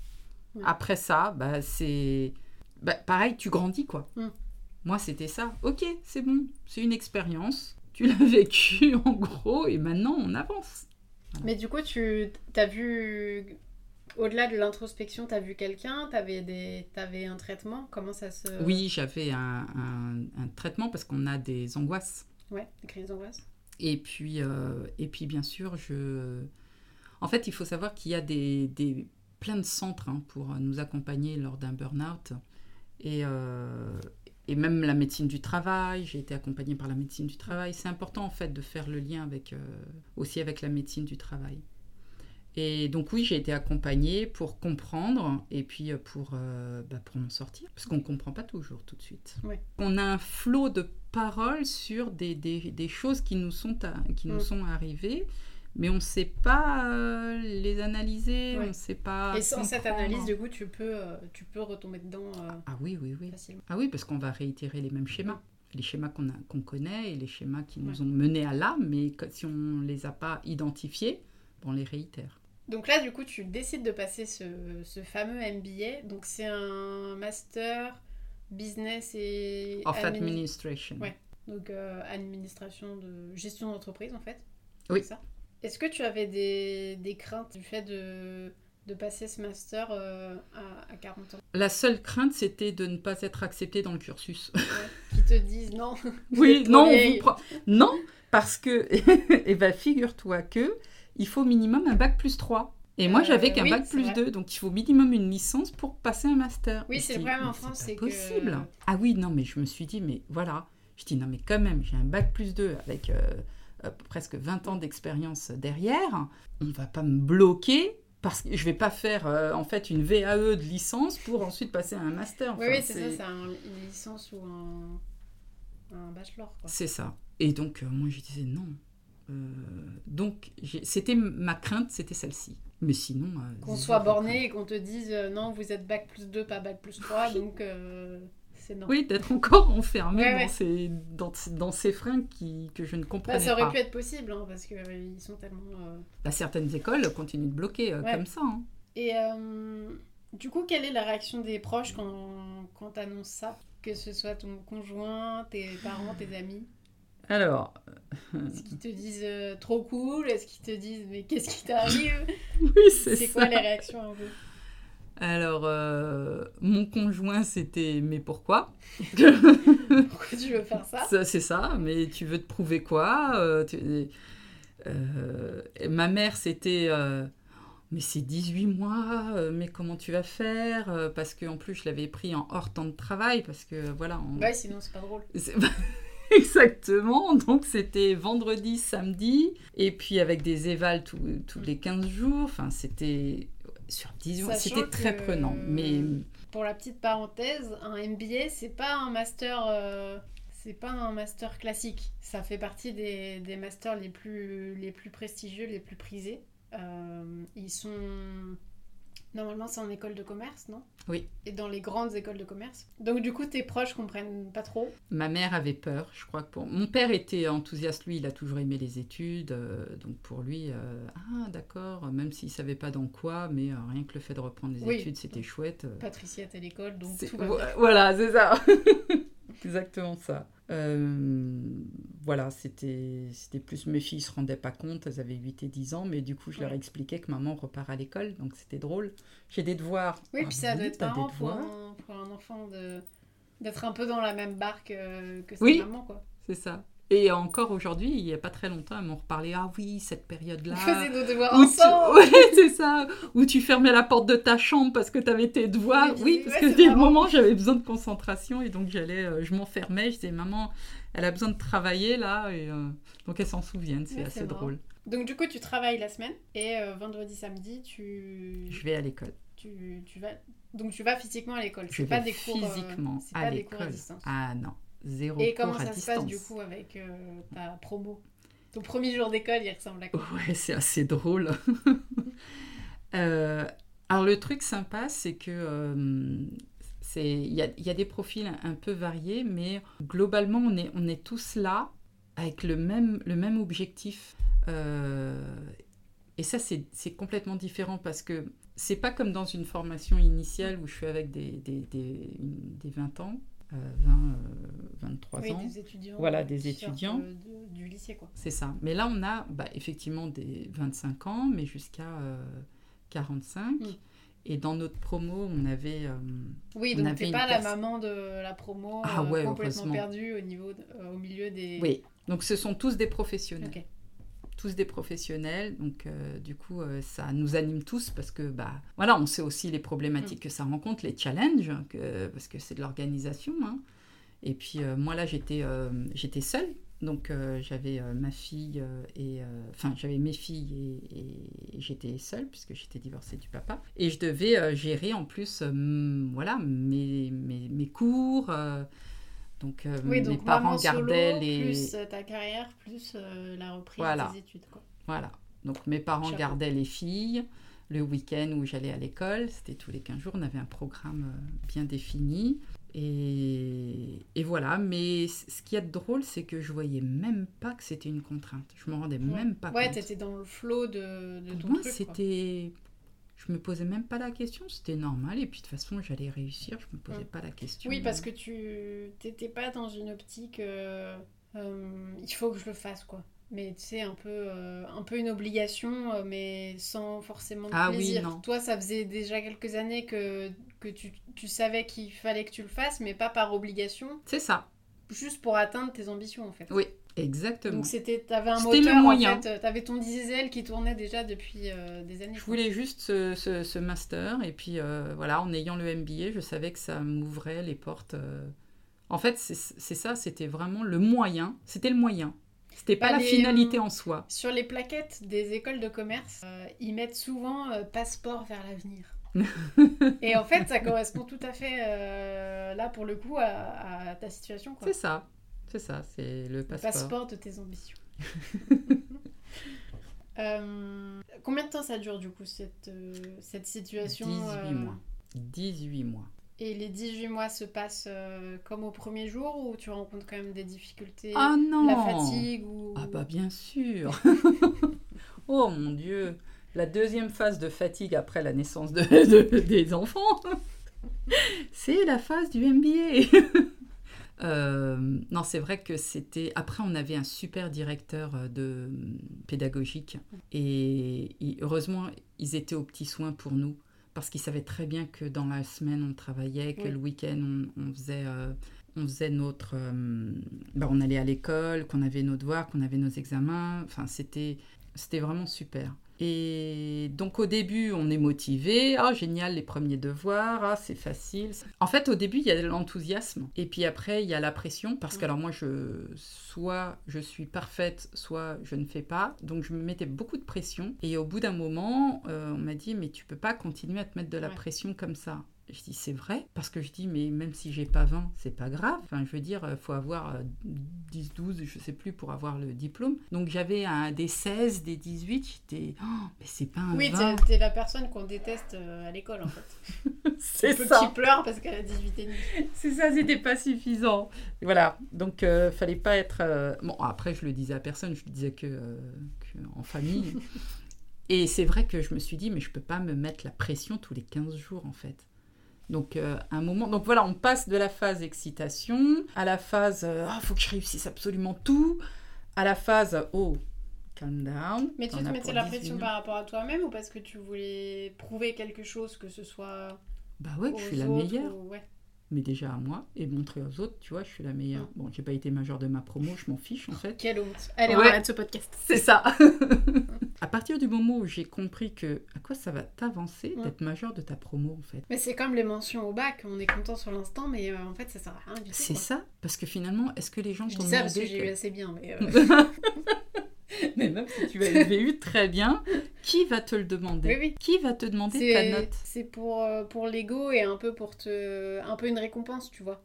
Après ça, bah c'est bah, pareil, tu grandis quoi. Mm. Moi c'était ça. OK, c'est bon, c'est une expérience. Tu l'as vécu en gros et maintenant on avance. Mais du coup, tu as vu Au-delà de l'introspection, tu as vu quelqu'un Tu avais, des... avais un traitement? Comment ça se... Oui, j'avais un, un, un traitement parce qu'on a des angoisses. Ouais, des crises d'angoisse. Et puis, euh, et puis, bien sûr, je... En fait, il faut savoir qu'il y a des, des plein de centres hein, pour nous accompagner lors d'un burn-out. Et, euh, et même la médecine du travail, j'ai été accompagnée par la médecine du travail. C'est important en fait de faire le lien avec, euh, aussi avec la médecine du travail. Et donc oui, j'ai été accompagnée pour comprendre et puis pour, euh, bah, pour m'en sortir, parce qu'on ne comprend pas toujours tout de suite. On a un flot de paroles sur des, des, des choses qui nous sont, à- qui nous Mm. sont arrivées, mais on ne sait pas euh, les analyser, Ouais. on ne sait pas... Et sans cette analyse, du coup, tu peux, euh, tu peux retomber dedans euh, Ah oui, oui, oui. facilement. Ah oui, parce qu'on va réitérer les mêmes schémas. Les schémas qu'on qu'on connaît et les schémas qui nous Ouais. ont menés à là, mais que- si on ne les a pas identifiés, on les réitère. Donc là, du coup, tu décides de passer ce, ce fameux MBA. Donc c'est un master business et Of admini- administration. Ouais. donc euh, administration de gestion d'entreprise en fait. Oui. C'est ça? Est-ce que tu avais des, des craintes du fait de, de passer ce master euh, à, à 40 ans? La seule crainte, c'était de ne pas être accepté dans le cursus. Ouais. Qui te disent non Oui, non, on vieille. vous prend- non, parce que, eh ben, figure-toi que il faut minimum un bac plus 3. Et moi, Euh, j'avais qu'un oui, bac plus vrai. 2, donc il faut minimum une licence pour passer un master. Oui, c'est le problème en France, c'est que- possible. Ah oui, non, mais je me suis dit, mais voilà. Je dis, non, mais quand même, j'ai un bac plus 2 avec euh, euh, presque 20 ans d'expérience derrière. On va pas me bloquer parce que je vais pas faire euh, en fait une VAE de licence pour ensuite passer à un master. Oui, Enfin, oui, c'est ça, c'est un- une licence ou un, un bachelor. C'est ça. Et donc, euh, moi, je disais non. Euh, donc, c'était ma crainte, c'était celle-ci. Mais sinon. Qu'on soit borné et qu'on te dise non, vous êtes bac plus 2, pas bac plus 3, donc euh, c'est non. Oui, d'être encore enfermé Ouais, dans. Ces, dans, dans ces freins qui, que je ne Bah, comprenais ça aurait pas. pu être possible, hein, parce qu'ils sont tellement... euh, Bah, certaines écoles continuent de bloquer euh, Ouais. comme ça. hein. Et euh, du coup, quelle est la réaction des proches quand, quand t'annonces ça? Que ce soit ton conjoint, tes parents, tes amis? Alors, Est-ce qu'ils te disent euh, trop cool? Est-ce qu'ils te disent mais qu'est-ce qui t'arrive? Oui, c'est C'est ça. quoi les réactions un peu? Alors, euh, mon conjoint, c'était mais pourquoi? Pourquoi tu veux faire ça? Ça, C'est ça, mais tu veux te prouver quoi? Euh, tu- euh, Ma mère, c'était. mais c'est 18 mois, mais comment tu vas faire? Parce qu'en plus, je l'avais pris en hors temps de travail, parce que voilà. on- Ouais, sinon c'est pas drôle. Exactement, donc c'était vendredi, samedi, et puis avec des évals tous, tous les 15 jours, enfin c'était sur 10 mois, Sachant c'était très prenant, mais Pour la petite parenthèse, un MBA, c'est pas un master... euh, C'est pas un master classique. Ça fait partie des, des masters les plus, les plus prestigieux, les plus prisés. Euh, ils sont... Normalement, c'est en école de commerce, non? Oui. Et dans les grandes écoles de commerce? Donc, du coup, tes proches comprennent pas trop? Ma mère avait peur, je crois que pour... Mon père était enthousiaste, lui, il a toujours aimé les études, euh, donc pour lui, euh, ah d'accord, même s'il savait pas dans quoi, mais euh, rien que le fait de reprendre les Oui. études, c'était chouette. Patricia est à l'école, donc tout va bien. Voilà, c'est ça. Exactement ça. Euh, voilà, c'était c'était plus mes filles se rendaient pas compte, elles avaient 8 et 10 ans, mais du coup, je leur Ouais. expliquais que maman repart à l'école, donc c'était drôle. J'ai des devoirs. Oui, Ah puis ça doit être marrant pour un, pour un enfant de d'être un peu dans la même barque euh, que sa Oui. maman, quoi. C'est ça. Et encore aujourd'hui, il n'y a pas très longtemps, elles m'ont reparlé. Ah oui, cette période-là. faisait nos devoirs Où tu... ensemble Ouais, c'est ça. Où tu fermais la porte de ta chambre parce que tu avais tes devoirs. Oui, Oui, parce ouais, que le marrant. moment où j'avais besoin de concentration et donc j'allais, euh, je m'enfermais. Je disais, maman, elle a besoin de travailler là. Et, euh, donc elles s'en souviennent, c'est Ouais, assez drôle. Donc du coup, tu travailles la semaine et euh, vendredi, samedi, tu... Je vais à l'école. tu, tu vas... Donc tu vas physiquement à l'école. Je vais pas des cours, physiquement à des l'école. distance. Ah non, zéro et cours comment à ça se distance. passe du coup avec euh, ta promo? Ton premier jour d'école, il ressemble à quoi? Ouais, c'est assez drôle. Euh, alors le truc sympa, c'est que euh, c'est il y a, il y a des profils un peu variés, mais globalement, on est, on est tous là avec le même, le même objectif. Et ça, c'est complètement différent parce que c'est pas comme dans une formation initiale où je suis avec des, des, des, des 20 ans, 20, euh, 23 Oui, ans. des étudiants. Voilà, euh, des étudiants. euh, de- du lycée, quoi. C'est ça. Mais là, on a bah, effectivement des 25 ans, mais jusqu'à euh, 45. Mm. Et dans notre promo, on avait. euh, Oui, On donc t'es pas la maman de la promo Ah euh, ouais, complètement perdue au, niveau de- euh, au milieu des... Oui, donc ce sont tous des professionnels. Tous des professionnels. Donc, euh, du coup, euh, ça nous anime tous parce que, bah, voilà, on sait aussi les problématiques Mm. que ça rencontre, les challenges, que, parce que c'est de l'organisation. hein. Et puis, euh, moi, là, j'étais j'étais seule. Donc, j'avais ma fille et. Enfin, j'avais mes filles et, et j'étais seule puisque j'étais divorcée du papa. Et je devais gérer en plus, voilà, mes, mes, mes cours. Donc, euh, Oui, mes parents maman solo, gardaient les. plus euh, ta carrière, plus euh, la reprise Voilà. des études. Quoi. Voilà. Donc mes parents Chapeau. gardaient les filles. Le week-end où j'allais à l'école, c'était tous les 15 jours, on avait un programme bien défini. Et, et voilà, mais ce qui est drôle, c'est que je voyais même pas que c'était une contrainte. Je me rendais même pas Ouais, compte. t'étais dans le flow de, de Pour ton moi, c'était... Je me posais même pas la question, c'était normal. Et puis de toute façon, j'allais réussir, je me posais Mm. pas la question. Oui, parce que tu t'étais pas dans une optique. euh, euh, il faut que je le fasse, quoi. Mais tu sais, un peu, euh, un peu une obligation, mais sans forcément de Ah oui, plaisir. non. Toi, ça faisait déjà quelques années que, que tu, tu savais qu'il fallait que tu le fasses, mais pas par obligation, C'est ça, juste pour atteindre tes ambitions, en fait. oui, exactement. Donc c'était, t'avais un le moteur, moyen. en fait, t'avais ton diesel qui tournait déjà depuis euh, des années. Je voulais juste ce, ce- ce master et puis euh, voilà, en ayant le MBA, je savais que ça m'ouvrait les portes. euh. En fait, c'est ça, c'était vraiment le moyen. C'était le moyen. C'était pas Bah, la les- finalité en soi. Sur les plaquettes des écoles de commerce, euh, ils mettent souvent euh, passeport vers l'avenir. Et en fait, ça correspond tout à fait, euh, là, pour le coup, à, à ta situation. C'est ça, c'est ça, c'est le Le passeport. passeport de tes ambitions. Euh, combien de temps ça dure, du coup, cette, euh, cette situation 18 euh, mois. 18 mois. Et les 18 mois se passent euh, comme au premier jour ou tu rencontres quand même des difficultés Ah non La fatigue ou... Ah bah bien sûr Oh mon Dieu La deuxième phase de fatigue après la naissance de, de- des enfants, c'est la phase du MBA Euh, non, c'est vrai que c'était. Après, on avait un super directeur euh, de pédagogique et il- heureusement, ils étaient aux petits soins pour nous parce qu'ils savaient très bien que dans la semaine on travaillait, que Oui. le week-end on, on faisait. euh, on faisait notre. euh, ben, on allait à l'école, qu'on avait nos devoirs, qu'on avait nos examens. Enfin, c'était, c'était vraiment super. Et donc au début, on est motivé. Ah, génial, les premiers devoirs. Ah, c'est facile. En fait, au début, il y a de l'enthousiasme. Et puis après, il y a la pression. Parce que, alors moi, je, soit je suis parfaite, soit je ne fais pas. Donc je me mettais beaucoup de pression. Et au bout d'un moment, euh, on m'a dit, mais tu peux pas continuer à te mettre de la Ouais. pression comme ça. Je dis c'est vrai parce que je dis mais même si j'ai pas 20 c'est pas grave. Enfin je veux dire il faut avoir euh, 10 12 je sais plus pour avoir le diplôme. Donc j'avais un des 16 des 18 j'étais oh, mais c'est pas un Oui, 20 t'es la personne qu'on déteste euh, à l'école en fait. c'est ça. qui pleure parce qu'elle a 18 et demi. c'est ça c'était pas suffisant. Voilà. Donc euh, fallait pas être euh, bon après je le disais à personne je le disais que, euh, que en famille. Et c'est vrai que je me suis dit mais je peux pas me mettre la pression tous les 15 jours en fait donc, euh, un moment. Donc, voilà, on passe de la phase excitation à la phase ah, faut que je réussisse absolument tout, à la phase oh, calm down. Mais tu te mettais la 18 pression par rapport à toi-même ou parce que tu voulais prouver quelque chose, que ce soit Bah ouais, aux je suis la meilleure. ou- ouais. Mais déjà à moi et montrer aux autres, tu vois, je suis la meilleure. Mm. Bon, j'ai pas été majeure de ma promo, je m'en fiche en fait. Quelle honte. Allez, Ouais. on arrête ce podcast. C'est ça. à partir du moment où j'ai compris que à quoi ça va t'avancer Mm. d'être majeur de ta promo en fait? Mais c'est comme les mentions au bac, on est content sur l'instant, mais euh, en fait ça sert à rien du tout. C'est ça, parce que finalement, est-ce que les gens Je t'ont dis ça parce que demandé j'ai que- eu assez bien, mais euh, Mais même si tu avais eu très bien, qui va te le demander Oui, oui. Qui va te demander ta note c'est pour, euh, pour l'ego et un peu pour te. un peu une récompense, tu vois.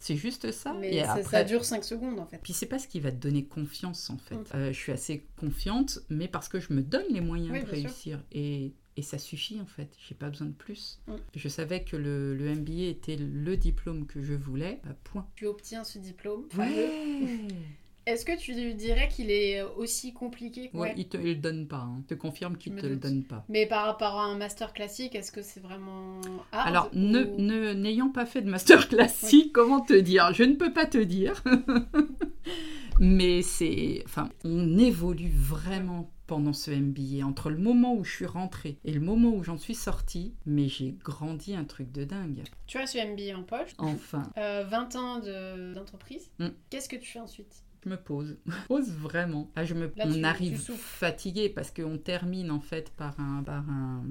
C'est juste ça. Mais et ça, après, ça dure 5 secondes en fait. Puis c'est pas ce qui va te donner confiance en fait. Mm. Euh, je suis assez confiante, mais parce que je me donne les moyens Oui, de sûr. réussir. Et, et ça suffit en fait. J'ai pas besoin de plus. Mm. Je savais que le, le MBA était le diplôme que je voulais. Bah, point. Tu obtiens ce diplôme. Ouais. Est-ce que tu dirais qu'il est aussi compliqué Ouais, il te il le donne pas. hein. Je te confirme qu'il te le donne pas. Mais par rapport à un master classique, est-ce que c'est vraiment. hard Alors, ou- ne- n'ayant pas fait de master classique, comment te dire? Je ne peux pas te dire. Mais c'est. Enfin, on évolue vraiment pendant ce MBA. Entre le moment où je suis rentrée et le moment où j'en suis sortie, mais j'ai grandi un truc de dingue. Tu as ce MBA en poche. Enfin. Euh, 20 ans de- d'entreprise. Mm. Qu'est-ce que tu fais ensuite? Je me pose. Je me pose vraiment. Là, je me... Là, on tu- arrive tu fatigué parce qu'on termine en fait par, un, par un-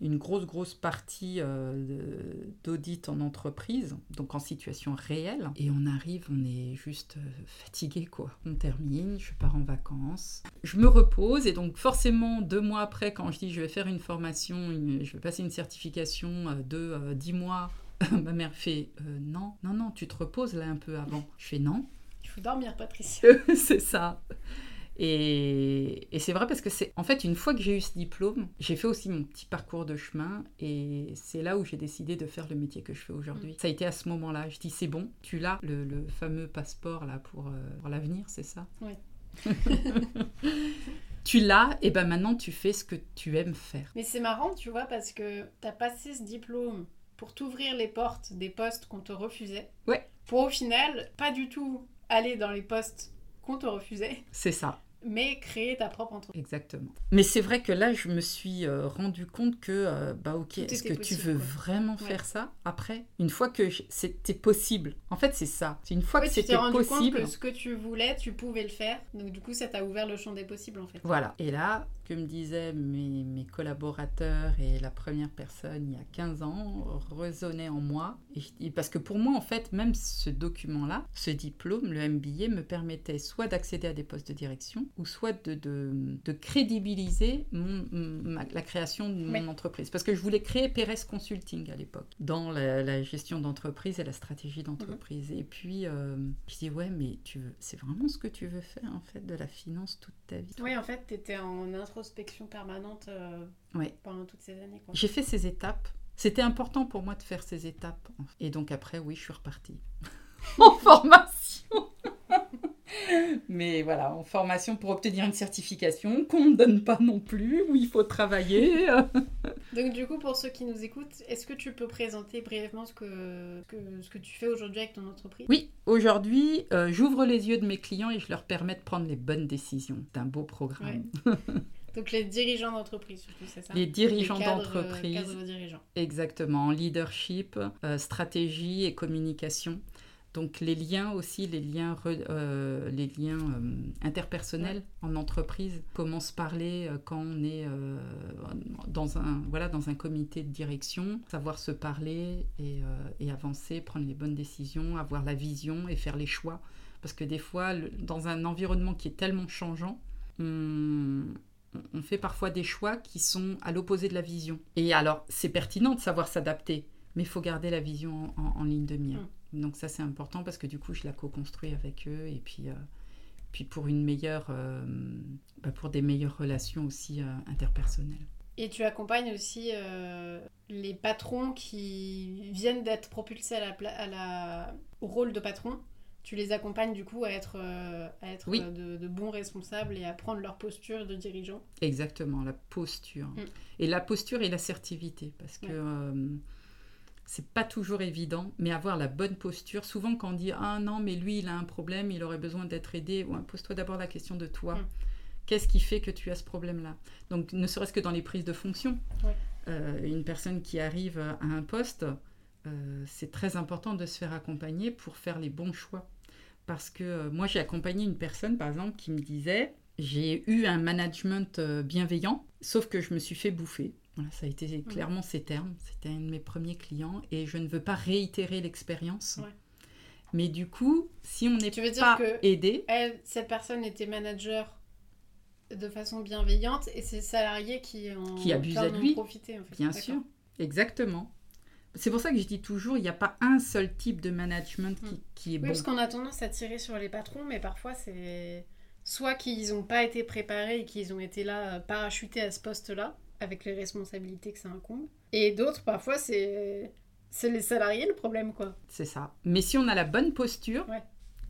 une grosse, grosse partie euh, d'audit en entreprise, donc en situation réelle. Et on arrive, on est juste euh, fatigué quoi. On termine, je pars en vacances. Je me repose et donc forcément, deux mois après, quand je dis je vais faire une formation, une- je vais passer une certification euh, de euh, 10 mois, ma mère fait euh, non, non, non, tu te reposes là un peu avant. Je fais non. Faut dormir, Patricia. c'est ça. Et, et c'est vrai parce que c'est en fait une fois que j'ai eu ce diplôme, j'ai fait aussi mon petit parcours de chemin et c'est là où j'ai décidé de faire le métier que je fais aujourd'hui. Ça a été à ce moment-là. Je dis c'est bon, tu l'as le, le fameux passeport là pour, euh, pour l'avenir, c'est ça? Oui. tu l'as et ben maintenant tu fais ce que tu aimes faire. Mais c'est marrant, tu vois, parce que tu as passé ce diplôme pour t'ouvrir les portes des postes qu'on te refusait. Ouais. Pour au final, pas du tout aller dans les postes qu'on te refusait, C'est ça. mais créer ta propre entreprise. Exactement. Mais c'est vrai que là, je me suis euh, rendu compte que, euh, bah ok, est-ce que tu possible, veux quoi. vraiment Ouais. faire ça après Une fois que c'était possible? En fait, c'est ça. C'est une fois Ouais, que tu t'es c'était rendu possible. compte que ce que tu voulais, tu pouvais le faire. Donc du coup, ça t'a ouvert le champ des possibles en fait. Voilà. Et là, que me disaient mes, mes collaborateurs et la première personne il y a 15 ans résonnait en moi. Et parce que pour moi, en fait, même ce document-là, ce diplôme, le MBA, me permettait soit d'accéder à des postes de direction, ou soit de, de, de crédibiliser mon- ma- la création de mon Oui. entreprise. Parce que je voulais créer Perez Consulting à l'époque, dans la, la gestion d'entreprise et la stratégie d'entreprise. Et puis, euh, je dis, ouais, mais tu veux, c'est vraiment ce que tu veux faire, en fait, de la finance toute ta vie. Oui, en fait, tu étais en introspection permanente euh, Ouais. pendant toutes ces années. J'ai fait ces étapes. C'était important pour moi de faire ces étapes. Et donc après, oui, je suis repartie. en formation. Mais voilà, en formation pour obtenir une certification qu'on ne donne pas non plus, où il faut travailler. Donc du coup, pour ceux qui nous écoutent, est-ce que tu peux présenter brièvement ce que, que- ce que tu fais aujourd'hui avec ton entreprise? Oui, aujourd'hui, euh, j'ouvre les yeux de mes clients et je leur permets de prendre les bonnes décisions. C'est un beau programme. Donc les dirigeants d'entreprise, surtout, c'est ça Les dirigeants cadres- d'entreprise. Exactement, en leadership, euh, stratégie et communication. Donc les liens aussi, les liens, euh, les liens euh, interpersonnels en entreprise, comment se parler euh, quand on est euh, dans, un, voilà, dans un comité de direction, savoir se parler et, euh, et avancer, prendre les bonnes décisions, avoir la vision et faire les choix. Parce que des fois, le- dans un environnement qui est tellement changeant, on, on fait parfois des choix qui sont à l'opposé de la vision. Et alors, c'est pertinent de savoir s'adapter, mais il faut garder la vision en, ligne de mire. Donc ça, c'est important parce que du coup, je la co-construis avec eux et puis, euh, puis pour une meilleure, euh, bah, pour des meilleures relations aussi euh, interpersonnelles. Et tu accompagnes aussi les patrons qui viennent d'être propulsés à la, pla- à la- au rôle de patron? Tu les accompagnes du coup à être, euh, à être Oui. euh, de, de bons responsables et à prendre leur posture de dirigeant. Exactement, la posture. Mm. Et la posture et l'assertivité, parce que Ouais. euh, c'est pas toujours évident, mais avoir la bonne posture. Souvent, quand on dit Ah non, mais lui, il a un problème, il aurait besoin d'être aidé, ouais, pose-toi d'abord la question de toi. Mm. Qu'est-ce qui fait que tu as ce problème-là? Donc, ne serait-ce que dans les prises de fonction, Ouais. euh, une personne qui arrive à un poste, c'est très important de se faire accompagner pour faire les bons choix. Parce que euh, moi, j'ai accompagné une personne, par exemple, qui me disait j'ai eu un management euh, bienveillant, sauf que je me suis fait bouffer. Voilà, ça a été clairement ces termes. C'était un de mes premiers clients et je ne veux pas réitérer l'expérience. Ouais. Mais du coup, si on n'est pas que- aidé, Elle, cette personne était manager de façon bienveillante et c'est salariés qui en Qui en à lui. profité, en fait. bien sûr, exactement. C'est pour ça que je dis toujours, il n'y a pas un seul type de management qui, qui est Oui, bon. parce qu'on a tendance à tirer sur les patrons, mais parfois c'est soit qu'ils n'ont pas été préparés et qu'ils ont été là euh, parachutés à ce poste-là, avec les responsabilités que ça incombe. Et d'autres, parfois, c'est c'est les salariés le problème, quoi. C'est ça. Mais si on a la bonne posture, Ouais.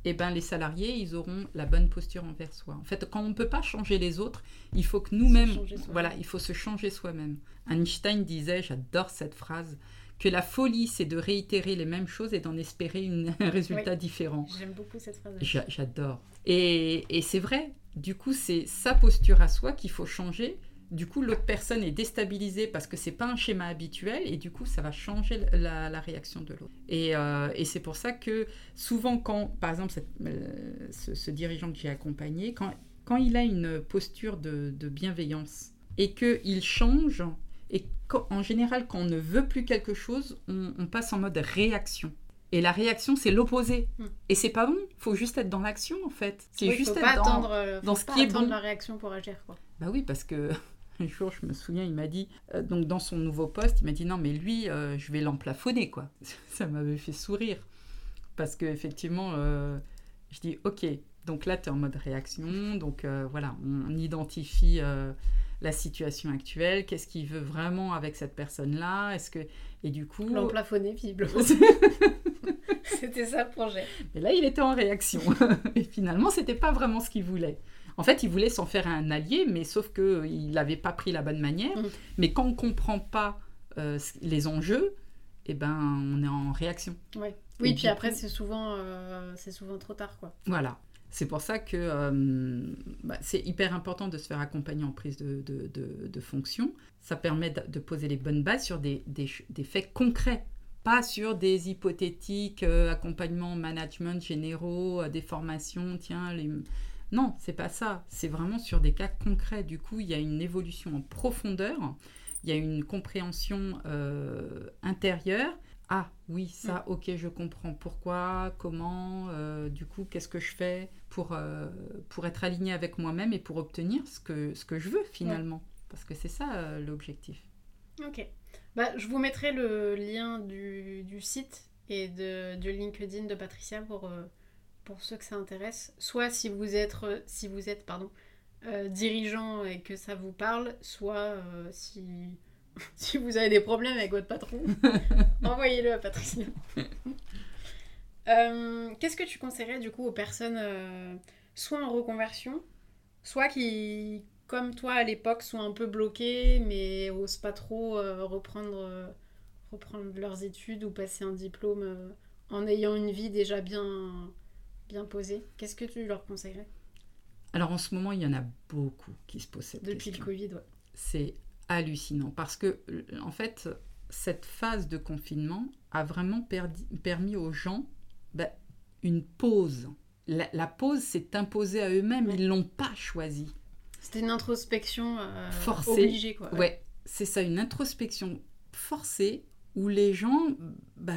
eh ben les salariés, ils auront la bonne posture envers soi. En fait, quand on ne peut pas changer les autres, il faut que nous-mêmes, voilà, il faut se changer soi-même. Einstein disait, j'adore cette phrase, que la folie, c'est de réitérer les mêmes choses et d'en espérer une- un résultat différent. J'aime beaucoup cette phrase. J'a- J'adore. Et, et c'est vrai, du coup, c'est sa posture à soi qu'il faut changer. Du coup, l'autre personne est déstabilisée parce que c'est pas un schéma habituel et du coup, ça va changer la, réaction de l'autre. Et, euh, et c'est pour ça que souvent, quand, par exemple, euh, ce, dirigeant que j'ai accompagné, quand, quand il a une posture de, de bienveillance et qu'il change, et en général, quand on ne veut plus quelque chose, on passe en mode réaction. Et la réaction, c'est l'opposé. Hmm. Et c'est pas bon. Il faut juste être dans l'action, en fait. C'est juste être dans, attendre, euh, dans ce qui est bon. la réaction pour agir, quoi. Bah oui, parce que un jour, je me souviens, il m'a dit, euh, donc dans son nouveau poste, il m'a dit non, mais lui, euh, je vais l'emplafonner, quoi. Ça m'avait fait sourire. Parce que effectivement, je dis ok, donc là, tu es en mode réaction. Donc voilà, on identifie la situation actuelle, qu'est-ce qu'il veut vraiment avec cette personne-là, est-ce que et du coup l'emplafonner visiblement. c'était ça le projet. Mais là, il était en réaction et finalement, c'était pas vraiment ce qu'il voulait. En fait, il voulait s'en faire un allié, mais sauf que il n'avait pas pris la bonne manière. Mm. Mais quand on comprend pas euh, les enjeux, eh ben, on est en réaction. Ouais. Oui, puis après, c'est souvent, euh, c'est souvent trop tard, quoi. Voilà. C'est pour ça que euh, bah, c'est hyper important de se faire accompagner en prise de, de, fonction. Ça permet de, poser les bonnes bases sur des, des, des faits concrets, pas sur des hypothétiques euh, accompagnements management généraux, euh, des formations, tiens, les... Non, c'est pas ça. C'est vraiment sur des cas concrets. Du coup, il y a une évolution en profondeur, il y a une compréhension intérieure ah oui, ça, mm. ok, je comprends pourquoi, comment, euh, du coup, qu'est-ce que je fais pour, euh, pour être aligné avec moi-même et pour obtenir ce que, ce que je veux finalement? Parce que c'est ça euh, l'objectif. Ok. Bah, je vous mettrai le lien du, du site et de, du LinkedIn de Patricia pour, pour ceux que ça intéresse. Soit si vous êtes, si vous êtes pardon, dirigeant et que ça vous parle, soit si si vous avez des problèmes avec votre patron, envoyez-le à Patricia. Euh, qu'est-ce que tu conseillerais du coup aux personnes euh, soit en reconversion, soit qui, comme toi à l'époque, sont un peu bloquées mais osent pas trop euh, reprendre, reprendre leurs études ou passer un diplôme en ayant une vie déjà bien, bien posée? Qu'est-ce que tu leur conseillerais? Alors en ce moment, il y en a beaucoup qui se posent cette Depuis question. Depuis le Covid, ouais. C'est hallucinant parce que, en fait, cette phase de confinement a vraiment permis aux gens ben, une pause. La, pause s'est imposée à eux-mêmes, ils ne l'ont pas choisi. C'était une introspection euh, forcée. Obligée, quoi. Ouais, c'est ça, une introspection forcée où les gens, bah,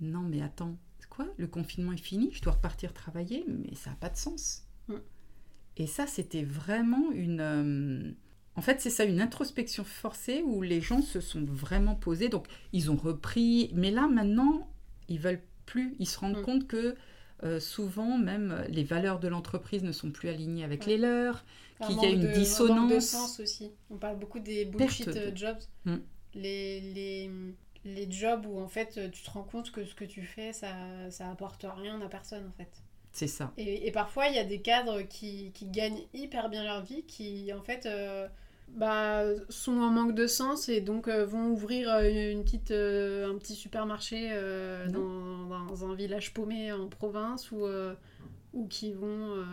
non mais attends, quoi? Le confinement est fini, je dois repartir travailler, mais ça n'a pas de sens. Mm. Et ça, c'était vraiment une... Euh, en fait, c'est ça, une introspection forcée où les gens se sont vraiment posés. Donc, ils ont repris. Mais là, maintenant, ils veulent plus. Ils se rendent mm. compte que euh, souvent, même, les valeurs de l'entreprise ne sont plus alignées avec les leurs, qu'il y a une dissonance. Un de sens aussi. On parle beaucoup des bullshit euh, jobs. Mm. Les, les, les, jobs où, en fait, tu te rends compte que ce que tu fais, ça, ça apporte rien à personne, en fait. C'est ça. Et, parfois, il y a des cadres qui, qui, gagnent hyper bien leur vie, qui en fait euh, bah, sont en manque de sens et donc euh, vont ouvrir euh, une petite, un petit supermarché dans, dans, un village paumé en province ou, ou qui vont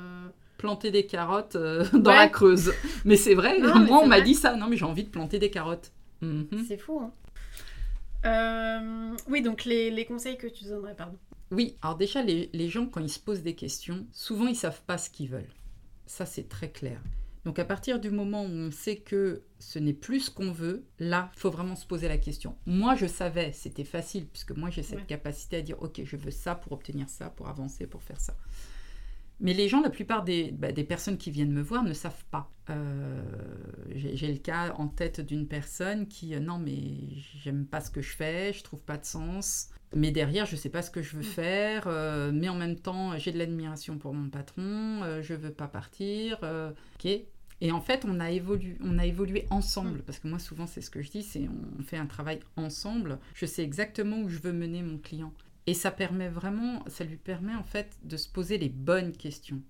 planter des carottes dans la Creuse. Mais c'est vrai, moi on m'a dit ça. Non, mais j'ai envie de planter des carottes. Mhm. C'est fou. Hein. oui, donc les, les, conseils que tu donnerais, pardon. Oui, alors déjà, les, gens, quand ils se posent des questions, souvent, ils savent pas ce qu'ils veulent. Ça, c'est très clair. Donc à partir du moment où on sait que ce n'est plus ce qu'on veut, là, il faut vraiment se poser la question. Moi, je savais, c'était facile, puisque moi, j'ai cette capacité à dire, OK, je veux ça pour obtenir ça, pour avancer, pour faire ça. Mais les gens, la plupart des, bah, des personnes qui viennent me voir ne savent pas. Euh, j'ai le cas en tête d'une personne qui, euh, non, mais j'aime pas ce que je fais, je trouve pas de sens. Mais derrière, je sais pas ce que je veux mm. faire. Euh, mais en même temps, j'ai de l'admiration pour mon patron. je veux pas partir. ok. Et en fait, on a évolué, on a évolué ensemble. Mm. Parce que moi, souvent, c'est ce que je dis, c'est on fait un travail ensemble. Je sais exactement où je veux mener mon client. Et ça permet vraiment, ça lui permet en fait de se poser les bonnes questions.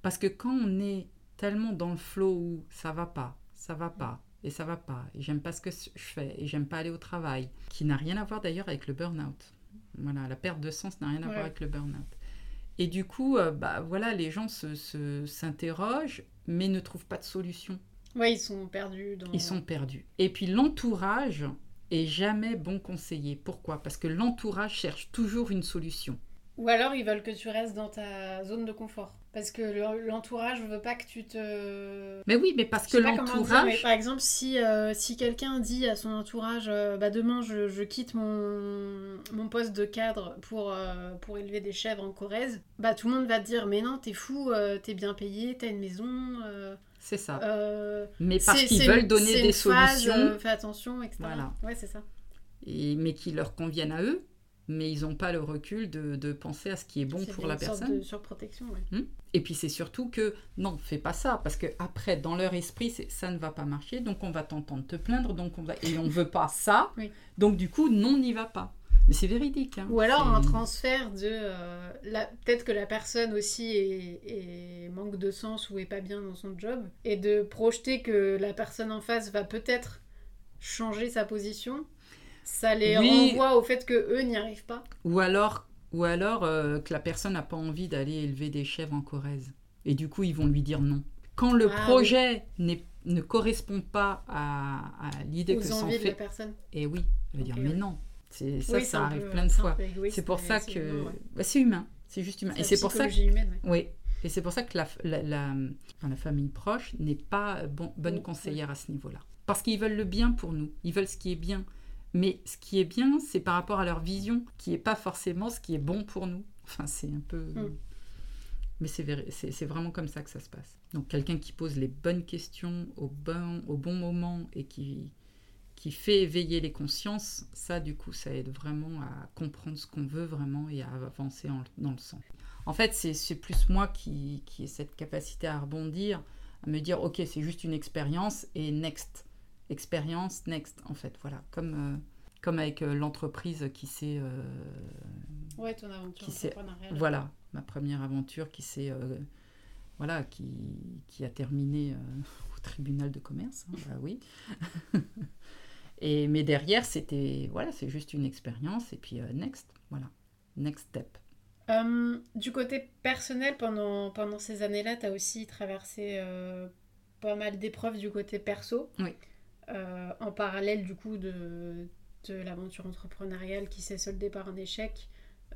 Parce que quand on est tellement dans le flow où ça va pas, ça va pas, et ça va pas, et j'aime pas ce que je fais, et j'aime pas aller au travail, qui n'a rien à voir d'ailleurs avec le burn-out. Voilà, la perte de sens n'a rien à voir avec le burn-out. Et du coup, euh, bah voilà, les gens se, se- s'interrogent, mais ne trouvent pas de solution. Ouais, ils sont perdus dans. Ils sont perdus. Et puis l'entourage est jamais bon conseiller. Pourquoi? Parce que l'entourage cherche toujours une solution. Ou alors ils veulent que tu restes dans ta zone de confort. Parce que le- l'entourage veut pas que tu te. Mais oui, mais parce que l'entourage, par exemple, si, euh, si quelqu'un dit à son entourage euh, bah demain je, je quitte mon, mon poste de cadre pour, euh, pour élever des chèvres en Corrèze, bah tout le monde va te dire mais non, t'es fou, t'es bien payé, t'as une maison. c'est ça. mais parce qu'ils veulent donner des phase, solutions, fais attention, etc. Voilà. Ouais, c'est ça. et, mais qui leur conviennent à eux, mais ils n'ont pas le recul de, de penser à ce qui est bon C'est pour la une sorte personne. de surprotection, ouais. Et puis c'est surtout que non, fais pas ça parce que après dans leur esprit c'est ça ne va pas marcher donc on va t'entendre te plaindre donc on va et on veut pas ça Oui. donc du coup non n'y va pas. Mais c'est véridique. hein. Ou alors C'est- un transfert de... euh, la- Peut-être que la personne aussi est, est- manque de sens ou est pas bien dans son job. Et de projeter que la personne en face va peut-être changer sa position, ça les Oui. renvoie au fait que eux n'y arrivent pas. Ou alors ou alors euh, que la personne n'a pas envie d'aller élever des chèvres en Corrèze et du coup ils vont lui dire non. Quand le Ah, projet n'est- ne correspond pas à, à l'idée que aux s'en envies de la fait, personne. et oui, elle va dire mais non. Ça, Oui, ça arrive peu- plein de fois. C'est pour ça que ouais. bah, c'est humain, c'est juste humain. Et c'est pour ça que humaine, ouais. Oui, et c'est pour ça que la, la, la- famille proche n'est pas bon- bonne Oui, conseillère à ce niveau-là. Parce qu'ils veulent le bien pour nous, ils veulent ce qui est bien. Mais ce qui est bien, c'est par rapport à leur vision, qui n'est pas forcément ce qui est bon pour nous. Enfin, c'est un peu... Mm. Mais c'est vrai- c'est c'est vraiment comme ça que ça se passe. Donc quelqu'un qui pose les bonnes questions au bon, au bon moment et qui, qui fait éveiller les consciences, ça du coup, ça aide vraiment à comprendre ce qu'on veut vraiment et à avancer en- dans le sens. En fait, c'est c'est plus moi qui, qui ai cette capacité à rebondir, à me dire, ok, c'est juste une expérience et next. Expérience, next, en fait, voilà. Comme, euh, comme avec euh, l'entreprise qui s'est... euh, Ouais, ton aventure Qui entrepreneuriale. voilà, ma première aventure qui s'est... euh, voilà, qui, qui a terminé au tribunal de commerce, hein, bah oui. et, mais derrière, c'était... Voilà, c'est juste une expérience et puis next, voilà. Next step. Euh, du côté personnel, pendant, pendant ces années-là, tu as aussi traversé euh, pas mal d'épreuves du côté perso. Oui. Euh, en parallèle, du coup, de, de l'aventure entrepreneuriale qui s'est soldée par un échec,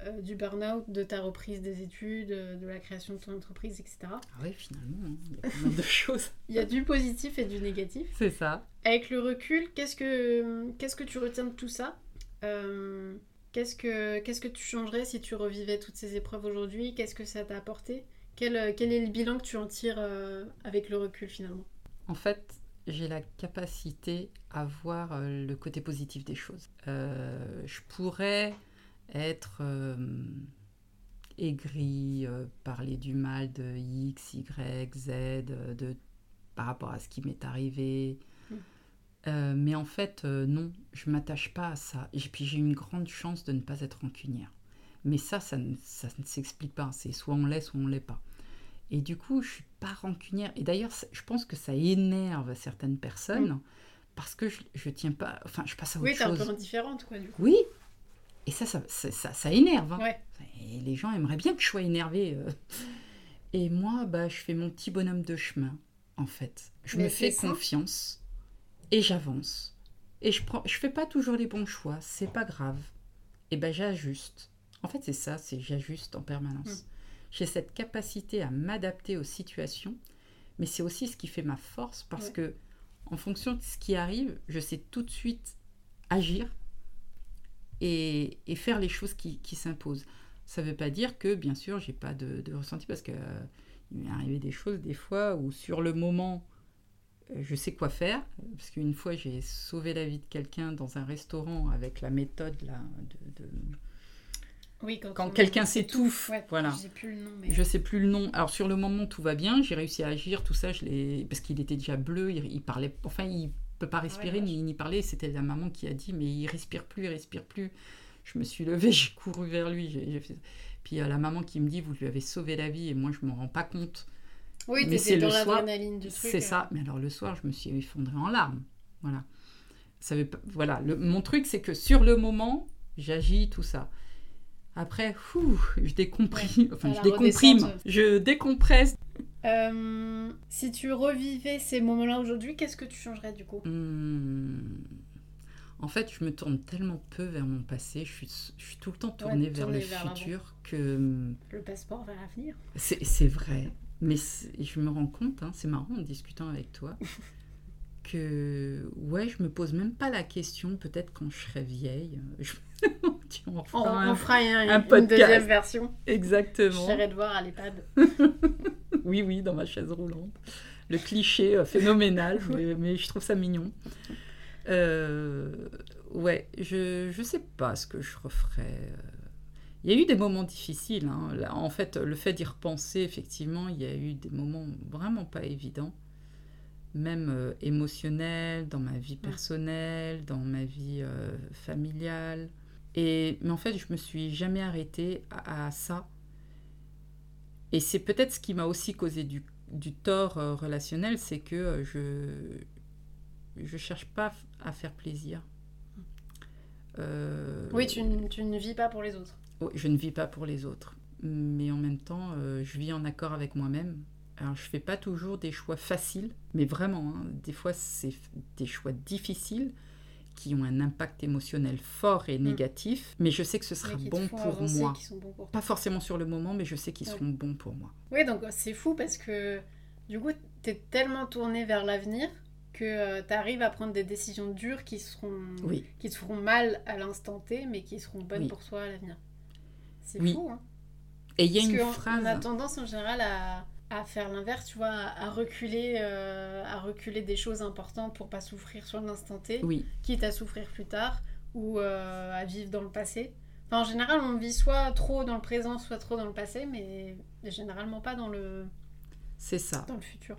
euh, du burn-out, de ta reprise des études, euh, de la création de ton entreprise, etc. Ah oui, finalement, hein, il y a mal de choses. Il y a du positif et du négatif. C'est ça. Avec le recul, qu'est-ce que, qu'est-ce que tu retiens de tout ça Euh, qu'est-ce, que, qu'est-ce que tu changerais si tu revivais toutes ces épreuves aujourd'hui? Qu'est-ce que ça t'a apporté? Quel, quel est le bilan que tu en tires euh, avec le recul finalement? En fait, j'ai la capacité à voir euh, le côté positif des choses. Euh, je pourrais être euh, aigri, euh, parler du mal de X, Y, Z, de, par rapport à ce qui m'est arrivé. Mm. Euh, mais en fait, non, je m'attache pas à ça. Et puis j'ai une grande chance de ne pas être rancunière. Mais ça, ça ne, ça ne s'explique pas. C'est soit on l'est, soit on l'est pas. Et du coup, je suis pas rancunière. Et d'ailleurs, je pense que ça énerve certaines personnes parce que je, je tiens pas. Enfin, je passe à autre Oui, t'es un chose. peu indifférente quoi du coup. Oui. Et ça, ça, ça, ça- ça énerve. hein. Ouais. Et les gens aimeraient bien que je sois énervée. euh. Et moi, bah, je fais mon petit bonhomme de chemin, en fait. Je Mais me fais ça. confiance et j'avance. Et je prends, je fais pas toujours les bons choix, c'est pas grave. Et ben j'ajuste. En fait, c'est ça, c'est j'ajuste en permanence. Mm. J'ai cette capacité à m'adapter aux situations, mais c'est aussi ce qui fait ma force parce Ouais. que en fonction de ce qui arrive, je sais tout de suite agir et, et faire les choses qui, qui s'imposent. Ça ne veut pas dire que, bien sûr, j'ai pas de, de ressenti parce que euh, il m'est arrivé des choses des fois où sur le moment, euh, je sais quoi faire. Parce qu'une fois, j'ai sauvé la vie de quelqu'un dans un restaurant avec la méthode là, de, de- Oui, quand, quelqu'un s'étouffe. Ouais, Voilà. Je sais plus le nom, mais. Je sais plus le nom. Alors sur le moment, tout va bien. J'ai réussi à agir, tout ça. Je l'ai parce qu'il était déjà bleu. Il, il parlait. Enfin, il peut pas respirer Ah ouais, ni, ni parler. C'était la maman qui a dit, mais il respire plus, il respire plus. Je me suis levée, j'ai couru vers lui. j'ai- j'ai fait- Puis euh, la maman qui me dit, vous lui avez sauvé la vie et moi je m'en rends pas compte. Oui, mais c'est dans le soir, l'adrénaline du truc. C'est euh. ça. Mais alors le soir, je me suis effondrée en larmes. Voilà. Ça veut pas- voilà. Le- mon truc, c'est que sur le moment, j'agis tout ça. Après, fou, je décomprime, enfin, je décomprime, décompresse. Euh, si tu revivais ces moments-là aujourd'hui, qu'est-ce que tu changerais du coup? Hmm. En fait, je me tourne tellement peu vers mon passé, je suis, je suis tout le temps tournée vers le vers futur que Le passeport vers l'avenir c'est vrai. Mais je me rends compte, hein, c'est marrant en discutant avec toi, que ouais, je me pose même pas la question, peut-être quand je serai vieille. je- On, feras un- on fera un- un une deuxième version. Exactement. J'irai te voir à l'EHPAD. Oui, oui, dans ma chaise roulante. Le cliché euh, phénoménal, mais, mais je trouve ça mignon. Euh, ouais, je je sais pas ce que je referais. euh. Il y a eu des moments difficiles. hein. Là, en fait, le fait d'y repenser, effectivement, il y a eu des moments vraiment pas évidents, même euh, émotionnels, dans ma vie personnelle, dans ma vie euh, familiale. Et, mais en fait, je me suis jamais arrêtée à, à ça. Et c'est peut-être ce qui m'a aussi causé du, du tort euh, relationnel, c'est que euh, je je cherche pas à faire plaisir. Euh, Oui, tu, ne vis pas pour les autres. oui, je ne vis pas pour les autres, mais en même temps, je vis en accord avec moi-même. Alors, je fais pas toujours des choix faciles, mais vraiment, hein, des fois, c'est des choix difficiles qui ont un impact émotionnel fort et négatif, mais je sais que ce sera bon pour moi. bons pour. Pas forcément sur le moment, mais je sais qu'ils Ouais. seront bons pour moi. Oui, donc c'est fou parce que du coup, tu es tellement tourné vers l'avenir que tu arrives à prendre des décisions dures qui, seront, Oui. qui te feront mal à l'instant T, mais qui seront bonnes Oui. pour toi à l'avenir. C'est Oui. fou, hein Et il y a Parce une phrase. on a tendance en général à, à faire l'inverse, tu vois, à, reculer, euh, à reculer des choses importantes pour pas souffrir sur l'instant T, Oui, quitte à souffrir plus tard ou euh, à vivre dans le passé. Enfin, en général, on vit soit trop dans le présent, soit trop dans le passé, mais généralement pas dans le, c'est ça. dans le futur.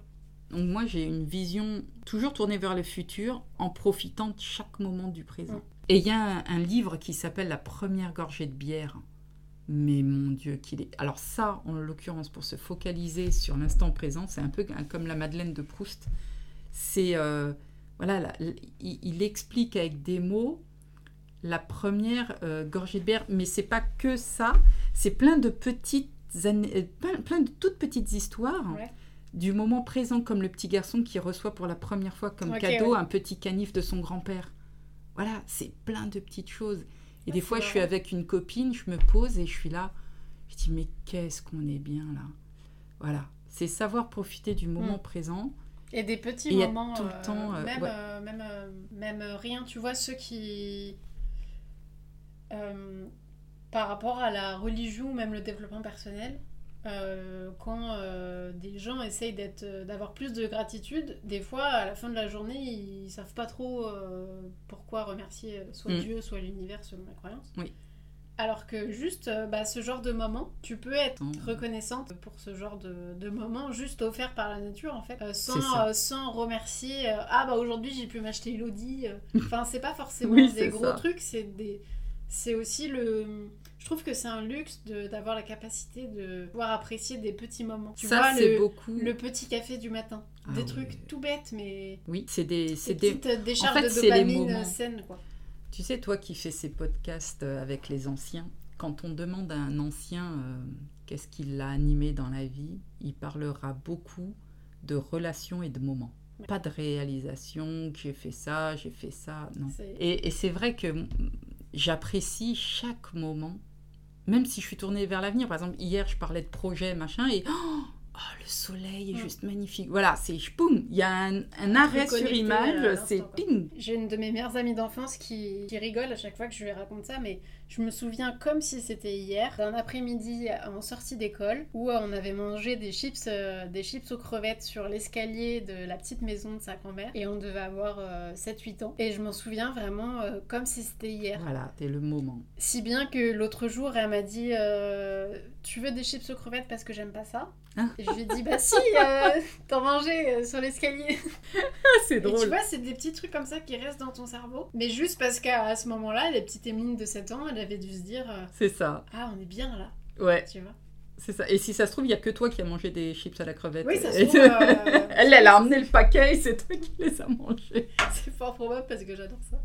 Donc moi j'ai une vision toujours tournée vers le futur en profitant de chaque moment du présent. Mm. Et il y a un, un livre qui s'appelle La première gorgée de bière. Mais mon Dieu, qu'il est... Alors ça, en l'occurrence, pour se focaliser sur l'instant présent, c'est un peu comme la Madeleine de Proust. C'est... euh, voilà, là, il, il explique avec des mots la première euh, gorgée de bière. Mais c'est pas que ça, c'est plein de petites... euh, plein, plein de toutes petites histoires Ouais. du moment présent, comme le petit garçon qui reçoit pour la première fois comme cadeau ouais. un petit canif de son grand-père. Voilà, c'est plein de petites choses. Et des fois, je suis avec une copine, je me pose et je suis là. Je dis, mais qu'est-ce qu'on est bien là. Voilà, c'est savoir profiter du moment Mm. présent. Et des petits Et moments, tout le euh, temps, euh, même, ouais. euh, même, même rien, tu vois, ceux qui, par rapport à la religion ou même le développement personnel, euh, quand euh, des gens essayent d'être, euh, d'avoir plus de gratitude, des fois, à la fin de la journée, ils savent pas trop euh, pourquoi remercier soit Mm. Dieu, soit l'univers, selon la croyance. Oui. Alors que juste bah, ce genre de moment, tu peux être Mm. reconnaissante pour ce genre de, de moment juste offert par la nature en fait, euh, sans, euh, sans remercier euh, ah bah aujourd'hui j'ai pu m'acheter Elodie. euh. Enfin c'est pas forcément Oui, des gros ça. trucs, c'est des c'est aussi le trouve que c'est un luxe de- d'avoir la capacité de pouvoir apprécier des petits moments. Tu ça, vois c'est le, beaucoup. le petit café du matin, Ah des trucs tout bêtes mais Oui, c'est des, des des, petites décharges en fait, de dopamine euh, saines quoi. Tu sais, toi qui fais ces podcasts euh, avec les anciens, quand on demande à un ancien euh, qu'est-ce qui l'a animé dans la vie, il parlera beaucoup de relations et de moments. Ouais. Pas de réalisation, j'ai fait ça, j'ai fait ça, non. Et, et c'est vrai que j'apprécie chaque moment, même si je suis tournée vers l'avenir. Par exemple, hier, je parlais de projet, machin, et oh, oh, le soleil est Mm. juste magnifique. Voilà, c'est poum, il y a un, un arrêt sur image, c'est ping. J'ai une de mes meilleures amies d'enfance qui, qui rigole à chaque fois que je lui raconte ça, mais je me souviens comme si c'était hier, d'un après-midi en sortie d'école, où euh, on avait mangé des chips, euh, des chips aux crevettes sur l'escalier de la petite maison de sa grand-mère, et on devait avoir euh, 7-8 ans. Et je m'en souviens vraiment euh, comme si c'était hier. Voilà, c'est le moment. Si bien que l'autre jour, elle m'a dit Tu veux des chips aux crevettes parce que j'aime pas ça Ah? Et je lui ai dit Bah si, euh, t'en mangeais euh, sur l'escalier. c'est Et tu vois, c'est des petits trucs comme ça qui restent dans ton cerveau. Mais juste parce qu'à ce moment-là, la petite Emeline de 7 ans, elle avait dû se dire euh, C'est ça. Ah, on est bien là, Ouais. tu vois. C'est ça. Et si ça se trouve, il n'y a que toi qui as mangé des chips à la crevette. Oui, ça se trouve. euh, elle, elle a amené le paquet et c'est toi qui les as mangés. C'est fort probable parce que j'adore ça.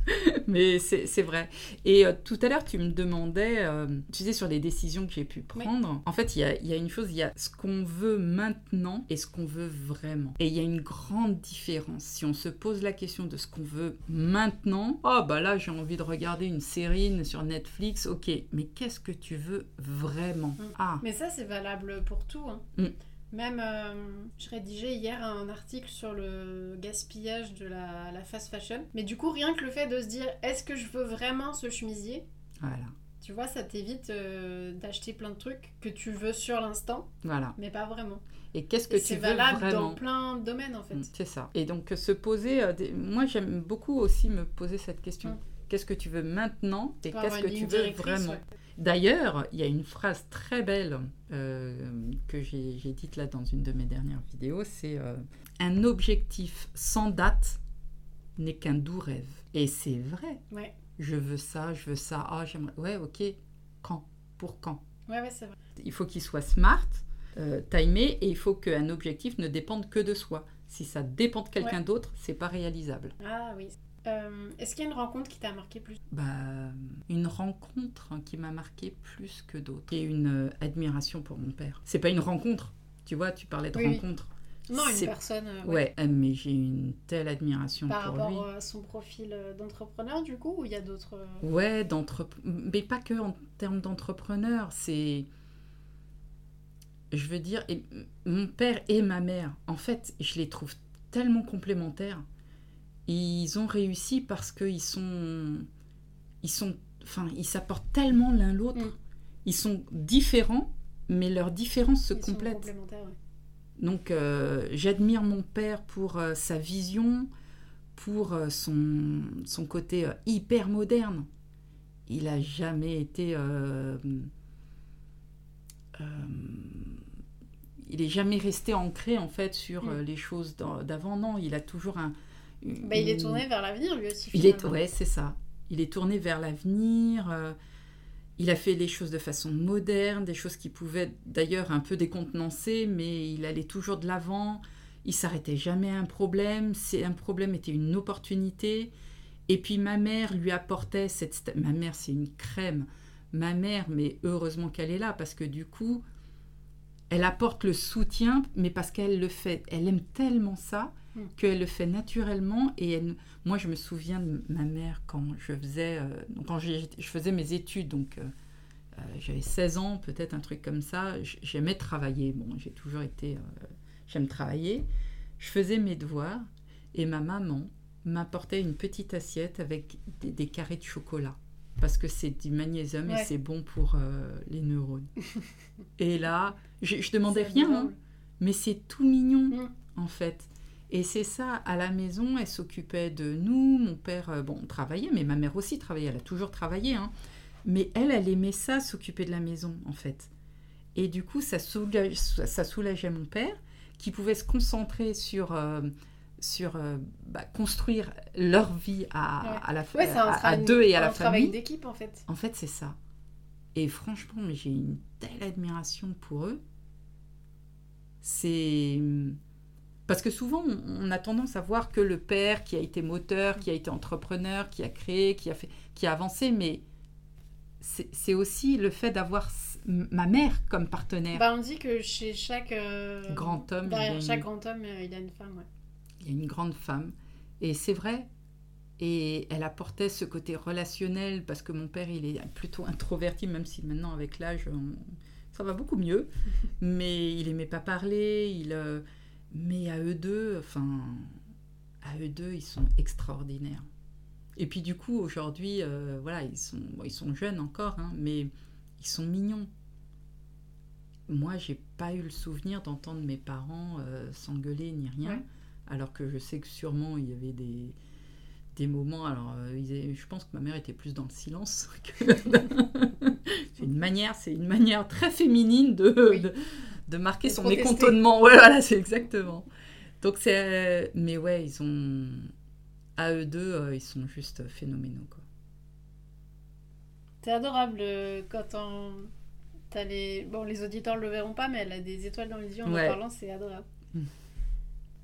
Mais c'est vrai. Et euh, tout à l'heure, tu me demandais, euh, tu sais, sur les décisions que j'ai pu Oui. prendre. En fait, il y a, y a une chose, il y a ce qu'on veut maintenant et ce qu'on veut vraiment. Et il y a une grande différence. Si on se pose la question de ce qu'on veut maintenant, oh bah là, j'ai envie de regarder une série sur Netflix, ok, mais qu'est-ce que tu veux vraiment? Mm. Ah, Mais ça, c'est valable pour tout. hein. Mm. Même, euh, je rédigeais hier un article sur le gaspillage de la, la fast fashion. Mais du coup, rien que le fait de se dire, est-ce que je veux vraiment ce chemisier? Voilà, Tu vois, ça t'évite euh, d'acheter plein de trucs que tu veux sur l'instant, voilà. mais pas vraiment. Et qu'est-ce que Et tu c'est veux valable vraiment? dans plein de domaines, en fait. Mm, C'est ça. Et donc se poser, euh, des- moi j'aime beaucoup aussi me poser cette question. Mm. Qu'est-ce que tu veux maintenant et qu'est-ce que tu veux vraiment? ouais. D'ailleurs, il y a une phrase très belle euh, que j'ai dite là dans une de mes dernières vidéos, c'est euh, un objectif sans date n'est qu'un doux rêve. Et c'est vrai. Ouais, Je veux ça, je veux ça. Ah, j'aimerais. Ouais, ok. Quand? Pour quand? Ouais, ouais, c'est vrai. il faut qu'il soit smart, euh, timé, et il faut qu'un objectif ne dépende que de soi. Si ça dépend de quelqu'un d'autre, c'est pas réalisable. Ah oui. Euh, Est-ce qu'il y a une rencontre qui t'a marqué plus? Bah, une rencontre hein, qui m'a marqué plus que d'autres. Et une euh, admiration pour mon père. C'est pas une rencontre, tu vois, tu parlais de Oui, oui. rencontre. Non, une personne euh, Ouais, euh, mais j'ai une telle admiration par pour rapport à son profil euh, d'entrepreneur, du coup, ou il y a d'autres... euh, Ouais, mais pas que en termes d'entrepreneur, c'est... Je veux dire, et mon père et ma mère, en fait, je les trouve tellement complémentaires. Ils ont réussi parce qu'ils sont... Ils sont... Enfin, ils s'apportent tellement l'un l'autre. Mm. Ils sont différents, mais leurs différences se ils sont complètent. complémentaires, ouais. Donc euh, j'admire mon père pour euh, sa vision, pour euh, son, son côté hyper moderne. Il a jamais été... il est jamais resté ancré en fait sur euh, les choses d'avant. Non, il a toujours un... Bah, il est tourné vers l'avenir, lui aussi. il est, finalement. ouais, c'est ça. Il est tourné vers l'avenir. euh, il a fait les choses de façon moderne, des choses qui pouvaient d'ailleurs un peu décontenancer, mais il allait toujours de l'avant. Il s'arrêtait jamais à un problème. C'est un problème était une opportunité. Et puis ma mère lui apportait cette. Ma mère, c'est une crème. Ma mère, mais heureusement qu'elle est là parce que du coup, elle apporte le soutien, mais parce qu'elle le fait. Elle aime tellement ça Mm. qu'elle le fait naturellement et elle, moi, je me souviens de ma mère quand je faisais, euh, quand je faisais mes études, donc euh, euh, j'avais 16 ans, peut-être un truc comme ça. J'aimais travailler. Bon, j'ai toujours été. euh, J'aime travailler. Je faisais mes devoirs et ma maman m'apportait une petite assiette avec des, des carrés de chocolat. Parce que c'est du magnésium Ouais. et c'est bon pour euh, les neurones. et là, je, je demandais rien, hein, mais c'est tout mignon Mm. en fait. Et c'est ça, à la maison, elle s'occupait de nous. Mon père, euh, bon, travaillait, mais ma mère aussi travaillait. Elle a toujours travaillé. hein. Mais elle, elle aimait ça, s'occuper de la maison, en fait. Et du coup, ça, soulage- ça soulageait mon père, qui pouvait se concentrer sur, euh, sur euh, bah, construire leur vie à, Ouais. à la Ouais, c'est un, à, à travail- deux et à un la travail famille. d'équipe, en fait. En fait, c'est ça. Et franchement, mais j'ai une telle admiration pour eux. C'est. Parce que souvent, on a tendance à voir que le père qui a été moteur, qui a été entrepreneur, qui a créé, qui a, fait, qui a avancé, mais c'est aussi le fait d'avoir ma mère comme partenaire. Bah, on dit que chez chaque... euh, Grand homme, y Derrière une- chaque grand homme, euh, il a une femme, ouais. Il y a une grande femme. Et c'est vrai. Et elle apportait ce côté relationnel parce que mon père, il est plutôt introverti, même si maintenant, avec l'âge, on- ça va beaucoup mieux. Mais il aimait pas parler. Il, euh, Mais à eux deux, enfin, à eux deux, ils sont extraordinaires. Et puis du coup, aujourd'hui, euh, voilà, ils sont, bon, ils sont jeunes encore, hein, mais ils sont mignons. Moi, j'ai pas eu le souvenir d'entendre mes parents euh, s'engueuler ni rien, Ouais. alors que je sais que sûrement il y avait des, des moments. Alors, euh, ils je pense que ma mère était plus dans le silence. que- c'est une manière, c'est une manière très féminine de, Oui. de, de marquer De son protester. mécontentement. Ouais, voilà, c'est exactement. Donc c'est, mais ouais, ils ont, à eux deux, euh, ils sont juste phénoménaux quoi. C'est adorable euh, quand on... T'as les... Bon, les auditeurs le verront pas, mais elle a des étoiles dans les yeux en Ouais. en parlant, c'est adorable. Mm.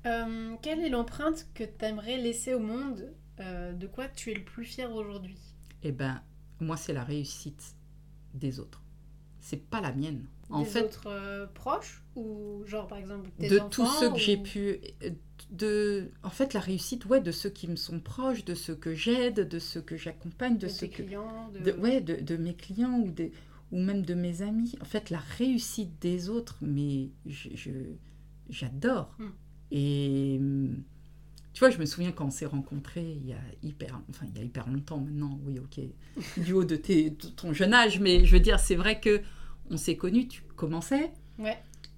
Euh, quelle est l'empreinte que t'aimerais laisser au monde Euh, De quoi tu es le plus fier aujourd'hui? Eh ben, moi, c'est la réussite des autres. C'est pas la mienne. En Des fait, autres euh, proches Ou genre par exemple tes de enfants tous ceux que j'ai pu de en fait la réussite ouais de ceux qui me sont proches de ceux que j'aide de ceux que j'accompagne de, de ceux que clients de... de, ouais de, de mes clients ou des ou même de mes amis en fait la réussite des autres mais je, j'adore Mm. et tu vois je me souviens quand on s'est rencontrés il y a hyper enfin il y a hyper longtemps maintenant oui ok du haut de, tes, de ton jeune âge mais je veux dire c'est vrai que on s'est connus tu commençais. Ouais,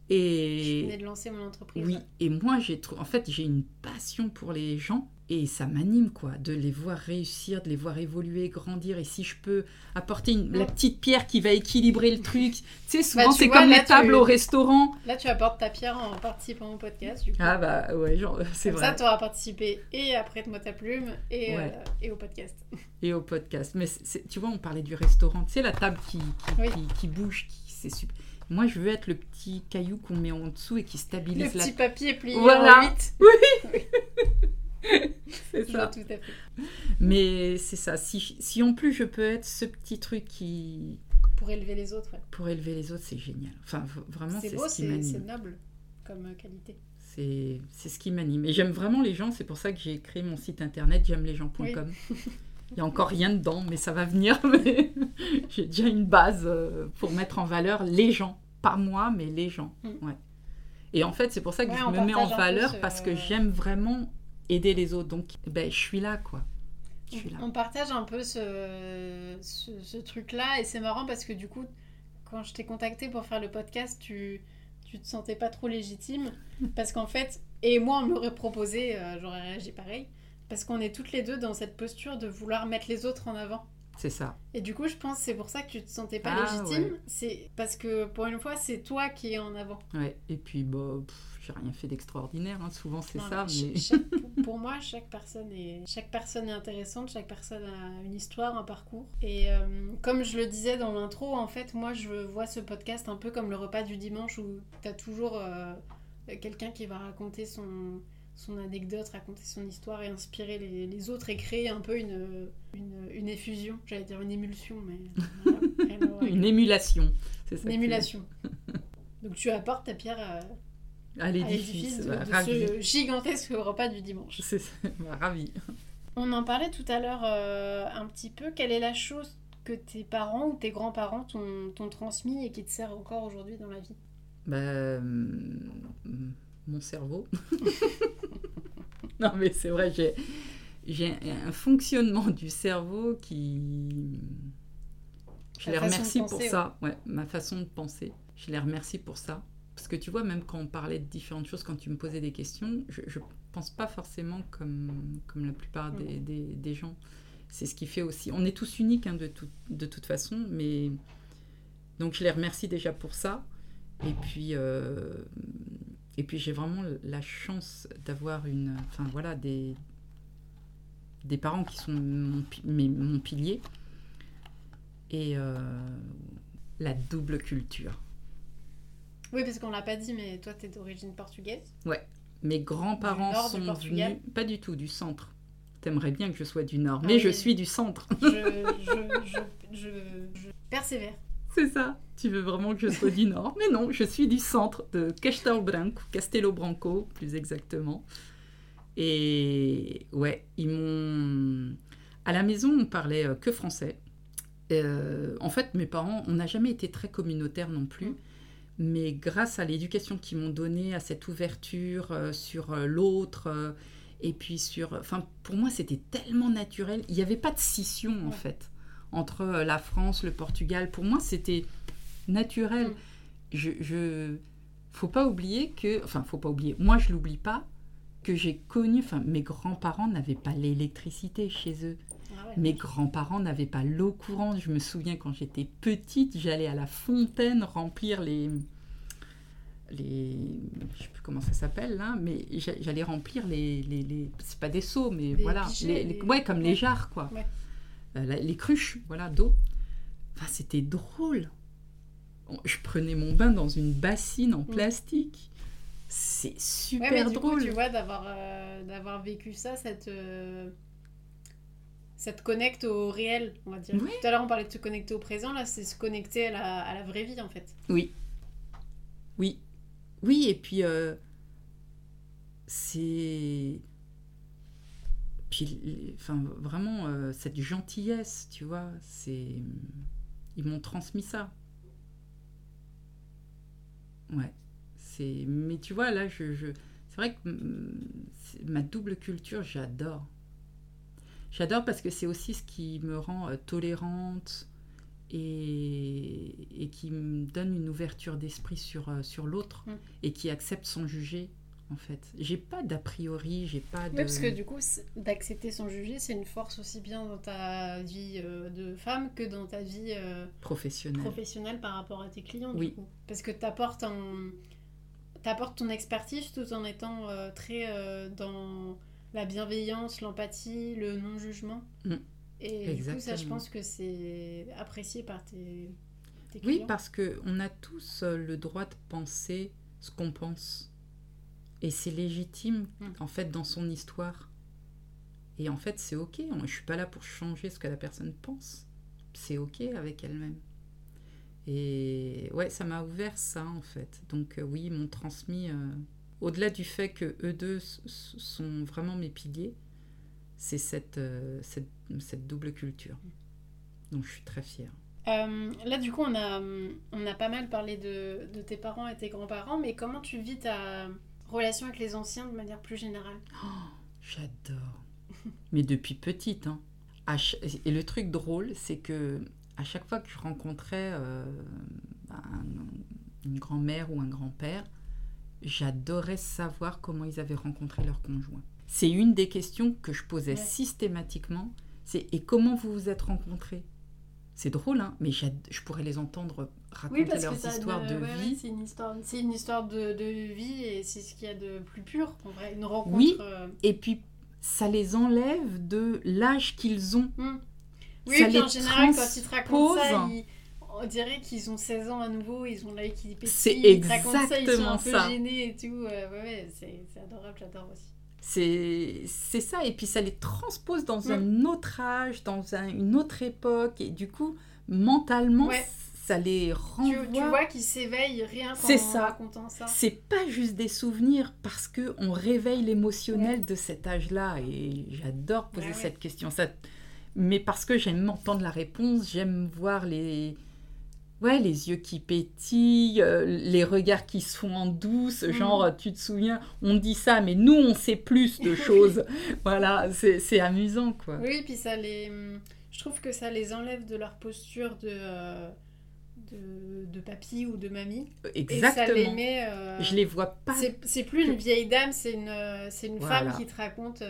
et je venais de lancer mon entreprise. oui, et moi j'ai en fait j'ai une passion pour les gens et ça m'anime quoi, de les voir réussir, de les voir évoluer, grandir et si je peux apporter une- la petite pierre qui va équilibrer le truc. Tu sais souvent tu c'est comme les tables tu- au restaurant. Là, tu apportes ta pierre en participant au podcast. Du coup. Ah bah ouais, genre c'est Comme vrai. ça, tu auras participé et à Prête-moi ta plume et, Ouais. euh, et au podcast. Et au podcast. Mais c'est- c'est- tu vois, on parlait du restaurant, tu sais la table qui, qui, Oui. qui- qui bouge, qui c'est super. Moi je veux être le petit caillou qu'on met en dessous et qui Le stabilise la petit papier plié Voilà. en 8. c'est Je vois ça. tout à fait. Mais c'est ça. Si, si en plus je peux être ce petit truc qui Pour élever les autres, ouais. pour élever les autres, c'est génial. Enfin, vraiment, C'est c'est beau, c'est c'est noble comme euh, qualité. C'est c'est ce qui m'anime. Et j'aime vraiment les gens. C'est pour ça que j'ai créé mon site internet j'aime-les-gens.com. Il n'y a encore rien dedans, mais ça va venir. Mais j'ai déjà une base euh, pour mettre en valeur les gens. Pas moi, mais les gens. Mm. Ouais. Et en fait, c'est pour ça que Ouais, je me mets en valeur ce- parce que j'aime vraiment aider les autres. Donc, ben, je suis là, quoi. Je suis là. On partage un peu ce, ce, ce truc-là et c'est marrant parce que du coup, quand je t'ai contacté pour faire le podcast, tu, tu te sentais pas trop légitime parce qu'en fait, et moi on me l'aurait proposé, euh, j'aurais réagi pareil, parce qu'on est toutes les deux dans cette posture de vouloir mettre les autres en avant. C'est ça. Et du coup, je pense c'est pour ça que tu te sentais pas Ah, légitime, ouais. c'est parce que pour une fois, c'est toi qui es en avant. Ouais. Et puis, bah, pff, j'ai rien fait d'extraordinaire. hein. Souvent, c'est ça. Mais... chaque- pour- moi, chaque personne, est, chaque personne est intéressante, chaque personne a une histoire, un parcours. Et euh, comme je le disais dans l'intro, en fait, moi, je vois ce podcast un peu comme le repas du dimanche où tu as toujours euh, quelqu'un qui va raconter son, son anecdote, raconter son histoire et inspirer les, les autres et créer un peu une, une, une effusion, j'allais dire une émulsion, mais voilà, Une émulation. C'est ça une émulation. Donc tu apportes ta pierre à, À à l'édifice. de, bah, de ce gigantesque repas du dimanche. C'est ça, bah, ravi. On en parlait tout à l'heure euh, un petit peu. Quelle est la chose que tes parents ou tes grands-parents t'ont transmis et qui te sert encore aujourd'hui dans la vie? Bah, euh, mon cerveau. non, mais c'est vrai, j'ai, j'ai un fonctionnement du cerveau qui. Je les remercie penser, pour ça. Ouais, ma façon de penser. Je les remercie pour ça. Parce que tu vois, même quand on parlait de différentes choses, quand tu me posais des questions, je, je pense pas forcément comme, comme la plupart des, des- des gens. C'est ce qui fait aussi. On est tous uniques hein, de, tout- de toute façon, mais. Donc je les remercie déjà pour ça. Et puis, euh, et puis j'ai vraiment la chance d'avoir une, enfin voilà, des, des parents qui sont mon, mes- mon pilier et euh, la double culture. Oui, parce qu'on l'a pas dit, mais toi, t'es d'origine portugaise. Mes grands-parents Du du sont Portugal venus, pas du tout du centre. T'aimerais bien que je sois du nord, Ah mais je suis du centre. Je, je, je, je, persévère. C'est ça. Tu veux vraiment que je sois du nord? Mais non, je suis du centre de Castelo Branco, Castelo Branco, plus exactement. Et ouais, ils m'ont. À la maison, on parlait euh, que français. Euh, en fait, mes parents, on n'a jamais été très communautaires non plus. Mais grâce à l'éducation qu'ils m'ont donnée, à cette ouverture euh, sur euh, l'autre, euh, et puis sur. Enfin, pour moi, c'était tellement naturel. Il n'y avait pas de scission, en Ouais. fait, entre la France, le Portugal. Pour moi, c'était naturel. Mm. Je, je. Faut pas oublier que. Enfin, faut pas oublier. Moi, je l'oublie pas que j'ai connu. Enfin, mes grands-parents n'avaient pas l'électricité chez eux. Ah ouais. Mes grands-parents n'avaient pas l'eau courante. Je me souviens quand j'étais petite, j'allais à la fontaine remplir les. les je sais plus comment ça s'appelle là, mais j'a- j'allais remplir les. les, les- c'est pas des seaux, mais voilà. les- ouais, comme ouais. les jarres quoi. Ouais. Euh, les cruches, voilà, d'eau. Enfin, c'était drôle. je prenais mon bain dans une bassine en Mm. plastique. C'est Ouais, super mais du drôle. coup, tu vois, d'avoir euh, vécu ça, ça te, ça te connecte au réel, on va dire. Tout à l'heure, on parlait de se connecter au présent, là, c'est se connecter à la, à la vraie vie, en fait. Oui. Oui. Oui, et puis euh, c'est. Puis, les- enfin, vraiment, euh, cette gentillesse, tu vois, c'est. Ils m'ont transmis ça. Ouais. C'est. Mais tu vois, là, je. je- C'est vrai que mm, ma double culture, j'adore. J'adore parce que c'est aussi ce qui me rend euh, tolérante et, et qui me donne une ouverture d'esprit sur, euh, sur l'autre Mm. et qui accepte sans juger, en fait. J'ai pas d'a priori, j'ai pas de... Oui, parce que du coup, d'accepter sans juger, c'est une force aussi bien dans ta vie euh, de femme que dans ta vie euh, professionnel. professionnelle par rapport à tes clients. Oui. Du coup. Parce que tu apportes ton expertise tout en étant euh, très dans la bienveillance, l'empathie, le non-jugement. Mm. Et du coup, ça, je Exactement. pense que c'est apprécié par tes, tes Oui, clients. parce que on a tous euh, le droit de penser ce qu'on pense. Et c'est légitime, Mm. en fait, dans son histoire. Et en fait, c'est OK. Je suis pas là pour changer ce que la personne pense. C'est OK avec elle-même. Et ouais, ça m'a ouvert ça, en fait. Donc euh, oui, ils m'ont transmis... euh, Au-delà du fait que eux deux sont vraiment mes piliers, c'est cette, euh, cette, cette double culture. Donc je suis très fière. Euh, là, du coup, on a, on a pas mal parlé de, de tes parents et tes grands-parents, mais comment tu vis ta relation avec les anciens de manière plus générale? J'adore. Mais depuis petite. Hein. Et le truc drôle, c'est que à chaque fois que je rencontrais euh, un- une grand-mère ou un grand-père, j'adorais savoir comment ils avaient rencontré leur conjoint. C'est une des questions que je posais systématiquement. C'est et comment vous vous êtes rencontrés? C'est drôle, hein, mais je pourrais les entendre raconter leurs t'as histoires de ouais, vie. c'est une histoire, c'est une histoire de, de vie et c'est ce qu'il y a de plus pur, en vrai. Une rencontre. Oui. euh, Et puis, ça les enlève de l'âge qu'ils ont. hmm. Oui, Ça puis les en général, quand ils te racontent ça, ils- on dirait qu'ils ont 16 ans à nouveau, ils ont l'œil qui pétille. C'est racontent ça, ils sont exactement un peu ça. gênés et tout. euh, ouais, ouais, c'est adorable, j'adore aussi. C'est ça, et puis ça les transpose dans Mm. un autre âge, dans un- une autre époque, et du coup, mentalement, Ouais. ça les renvoie. tu vois qu'ils s'éveillent rien qu'en ça. racontant ça. C'est pas juste des souvenirs, parce que on réveille l'émotionnel de cet âge-là, et j'adore poser ouais. cette question. Ça... Mais parce que j'aime entendre la réponse, j'aime voir les... Ouais, les yeux qui pétillent, euh, les regards qui se font en douce, Mhm. genre, tu te souviens, on dit ça, mais nous, on sait plus de choses. voilà, c'est amusant, quoi. Oui, puis ça les. Je trouve que ça les enlève de leur posture de, euh, de, de papy ou de mamie. Et ça les Exactement. met. euh, Je les vois pas. C'est plus une vieille dame, c'est une, une Voilà. femme qui te raconte.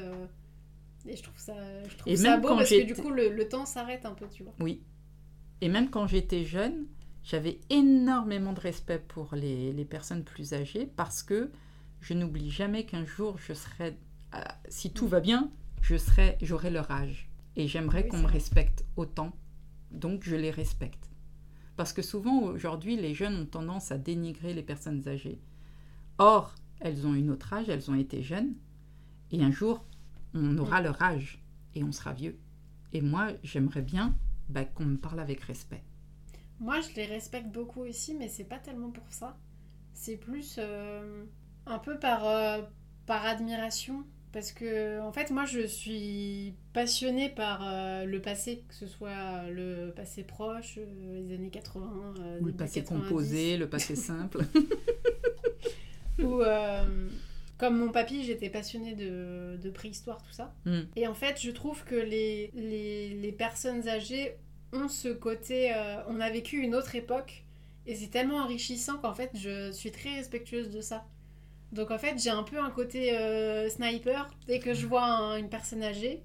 Et je trouve ça, je trouve Et ça même beau quand parce que du coup, le, le temps s'arrête un peu, tu vois. Oui. Et même quand j'étais jeune, j'avais énormément de respect pour les, les personnes plus âgées parce que je n'oublie jamais qu'un jour, je serai, euh, si tout va bien, je serai, j'aurai leur âge. Et j'aimerais Oui, qu'on me respecte autant. Donc je les respecte. Parce que souvent, aujourd'hui, les jeunes ont tendance à dénigrer les personnes âgées. Or, elles ont une autre âge, elles ont été jeunes. Et un jour, on aura leur âge et on sera vieux. Et moi, j'aimerais bien bah, qu'on me parle avec respect. Moi, je les respecte beaucoup aussi, mais c'est pas tellement pour ça. C'est plus euh, un peu par, euh, par admiration. Parce que, en fait, moi, je suis passionnée par euh, le passé, que ce soit le passé proche, les années 80, euh, Ou le passé 90. composé, le passé simple. Ou, comme mon papy, j'étais passionnée de, de préhistoire, tout ça. Mm. Et en fait, je trouve que les, les, les personnes âgées ont ce côté... euh, on a vécu une autre époque, et c'est tellement enrichissant qu'en fait, je suis très respectueuse de ça. Donc en fait, j'ai un peu un côté euh, sniper. Dès que je vois un- une personne âgée,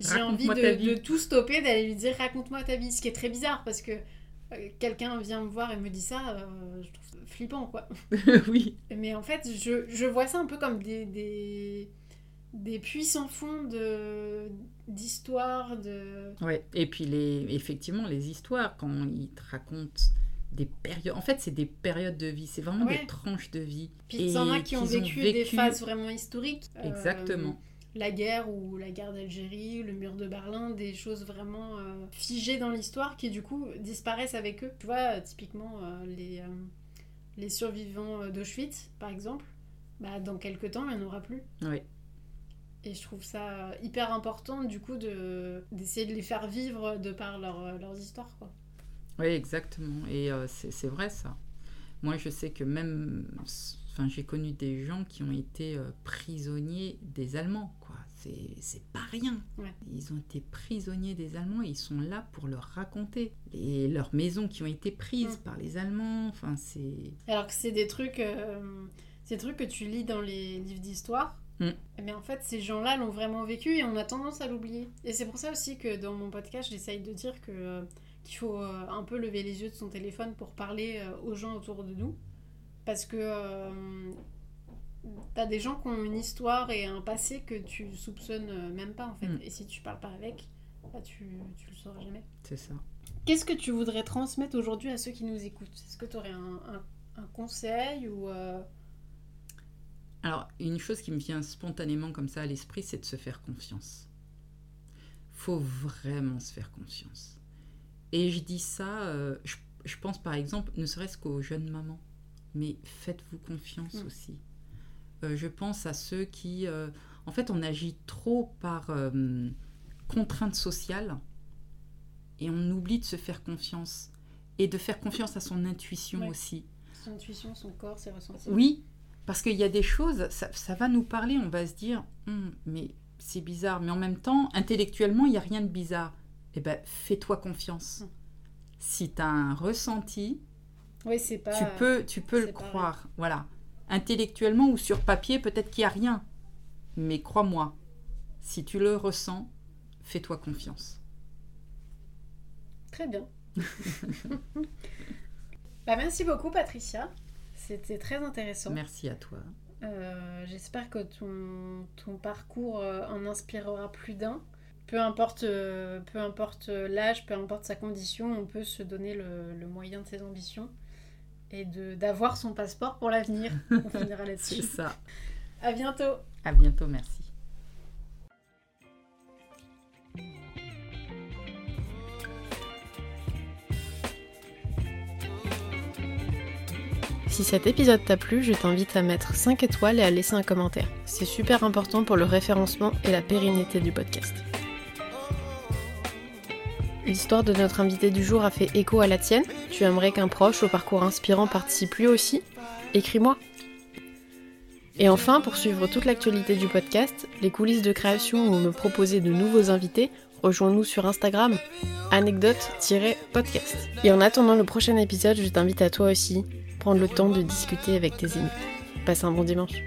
j'ai envie de, tout stopper, d'aller lui dire raconte-moi ta vie. Ce qui est très bizarre parce que euh, quelqu'un vient me voir et me dit ça, je trouve ça flippant quoi. oui. Mais en fait, je, je vois ça un peu comme des, des, des puits sans fond de, d'histoire, de... Ouais. Et puis, les, effectivement, les histoires, quand ils te racontent des périodes. En fait, c'est des périodes de vie. C'est vraiment Ouais. des tranches de vie. Puis il y en a qui ont vécu, des phases vraiment historiques. Euh, Exactement. la guerre ou la guerre d'Algérie, le mur de Berlin, des choses vraiment euh, figées dans l'histoire qui du coup disparaissent avec eux. Tu vois, typiquement euh, les, les survivants d'Auschwitz, par exemple, bah, dans quelques temps, il n'y en aura plus. Oui. Et je trouve ça hyper important du coup de, d'essayer de les faire vivre de par leur, leurs histoires. Quoi. Oui, exactement. Et euh, c'est vrai ça. Moi, je sais que même, enfin, j'ai connu des gens qui ont été euh, prisonniers des Allemands, quoi. C'est pas rien. Ouais. Ils ont été prisonniers des Allemands et ils sont là pour leur raconter. Et leurs maisons qui ont été prises Mm. par les Allemands, enfin, c'est. Alors que c'est des trucs, euh, c'est des trucs que tu lis dans les livres d'histoire. Mm. Mais en fait, ces gens-là l'ont vraiment vécu et on a tendance à l'oublier. Et c'est pour ça aussi que dans mon podcast, j'essaye de dire que euh, qu'il faut euh, un peu lever les yeux de son téléphone pour parler euh, aux gens autour de nous. Parce que euh, t'as des gens qui ont une histoire et un passé que tu soupçonnes même pas en fait. Mm. Et si tu parles pas avec, bah, tu, tu le sauras jamais. C'est ça. Qu'est-ce que tu voudrais transmettre aujourd'hui à ceux qui nous écoutent? Est-ce que tu aurais un, un- un conseil ou euh, Alors, une chose qui me vient spontanément comme ça à l'esprit, c'est de se faire confiance. Faut vraiment se faire confiance. Et je dis ça, euh, je, je pense par exemple, ne serait-ce qu'aux jeunes mamans, mais faites-vous confiance Mm. aussi. Euh, je pense à ceux qui, euh, en fait, on agit trop par contrainte sociale et on oublie de se faire confiance et de faire confiance à son intuition Ouais. aussi. son intuition, son corps, ses ressentis Oui, parce qu'il y a des choses, ça, ça va nous parler, on va se dire, Hum, mais c'est bizarre, mais en même temps, intellectuellement, il n'y a rien de bizarre. Eh ben, fais-toi confiance. Hum. Si tu as un ressenti, Oui, c'est pas. tu peux, tu peux le croire. Voilà. Intellectuellement ou sur papier, peut-être qu'il n'y a rien. Mais crois-moi, si tu le ressens, fais-toi confiance. Très bien. bah, merci beaucoup, Patricia. C'était très intéressant. Merci à toi. Euh, J'espère que ton, ton parcours euh, en inspirera plus d'un. Peu importe, euh, peu importe l'âge, peu importe sa condition, on peut se donner le, le moyen de ses ambitions et d'avoir son passeport pour l'avenir. On finira C'est là-dessus. ça. À bientôt. À bientôt, merci. Si cet épisode t'a plu, je t'invite à mettre 5 étoiles et à laisser un commentaire. C'est super important pour le référencement et la pérennité du podcast. L'histoire de notre invité du jour a fait écho à la tienne. Tu aimerais qu'un proche au parcours inspirant participe lui aussi? Écris-moi. Et enfin, pour suivre toute l'actualité du podcast, les coulisses de création ou me proposer de nouveaux invités, rejoins-nous sur Instagram, anecdote-podcast. Et en attendant le prochain épisode, je t'invite à toi aussi prendre le temps de discuter avec tes amis. Passe un bon dimanche.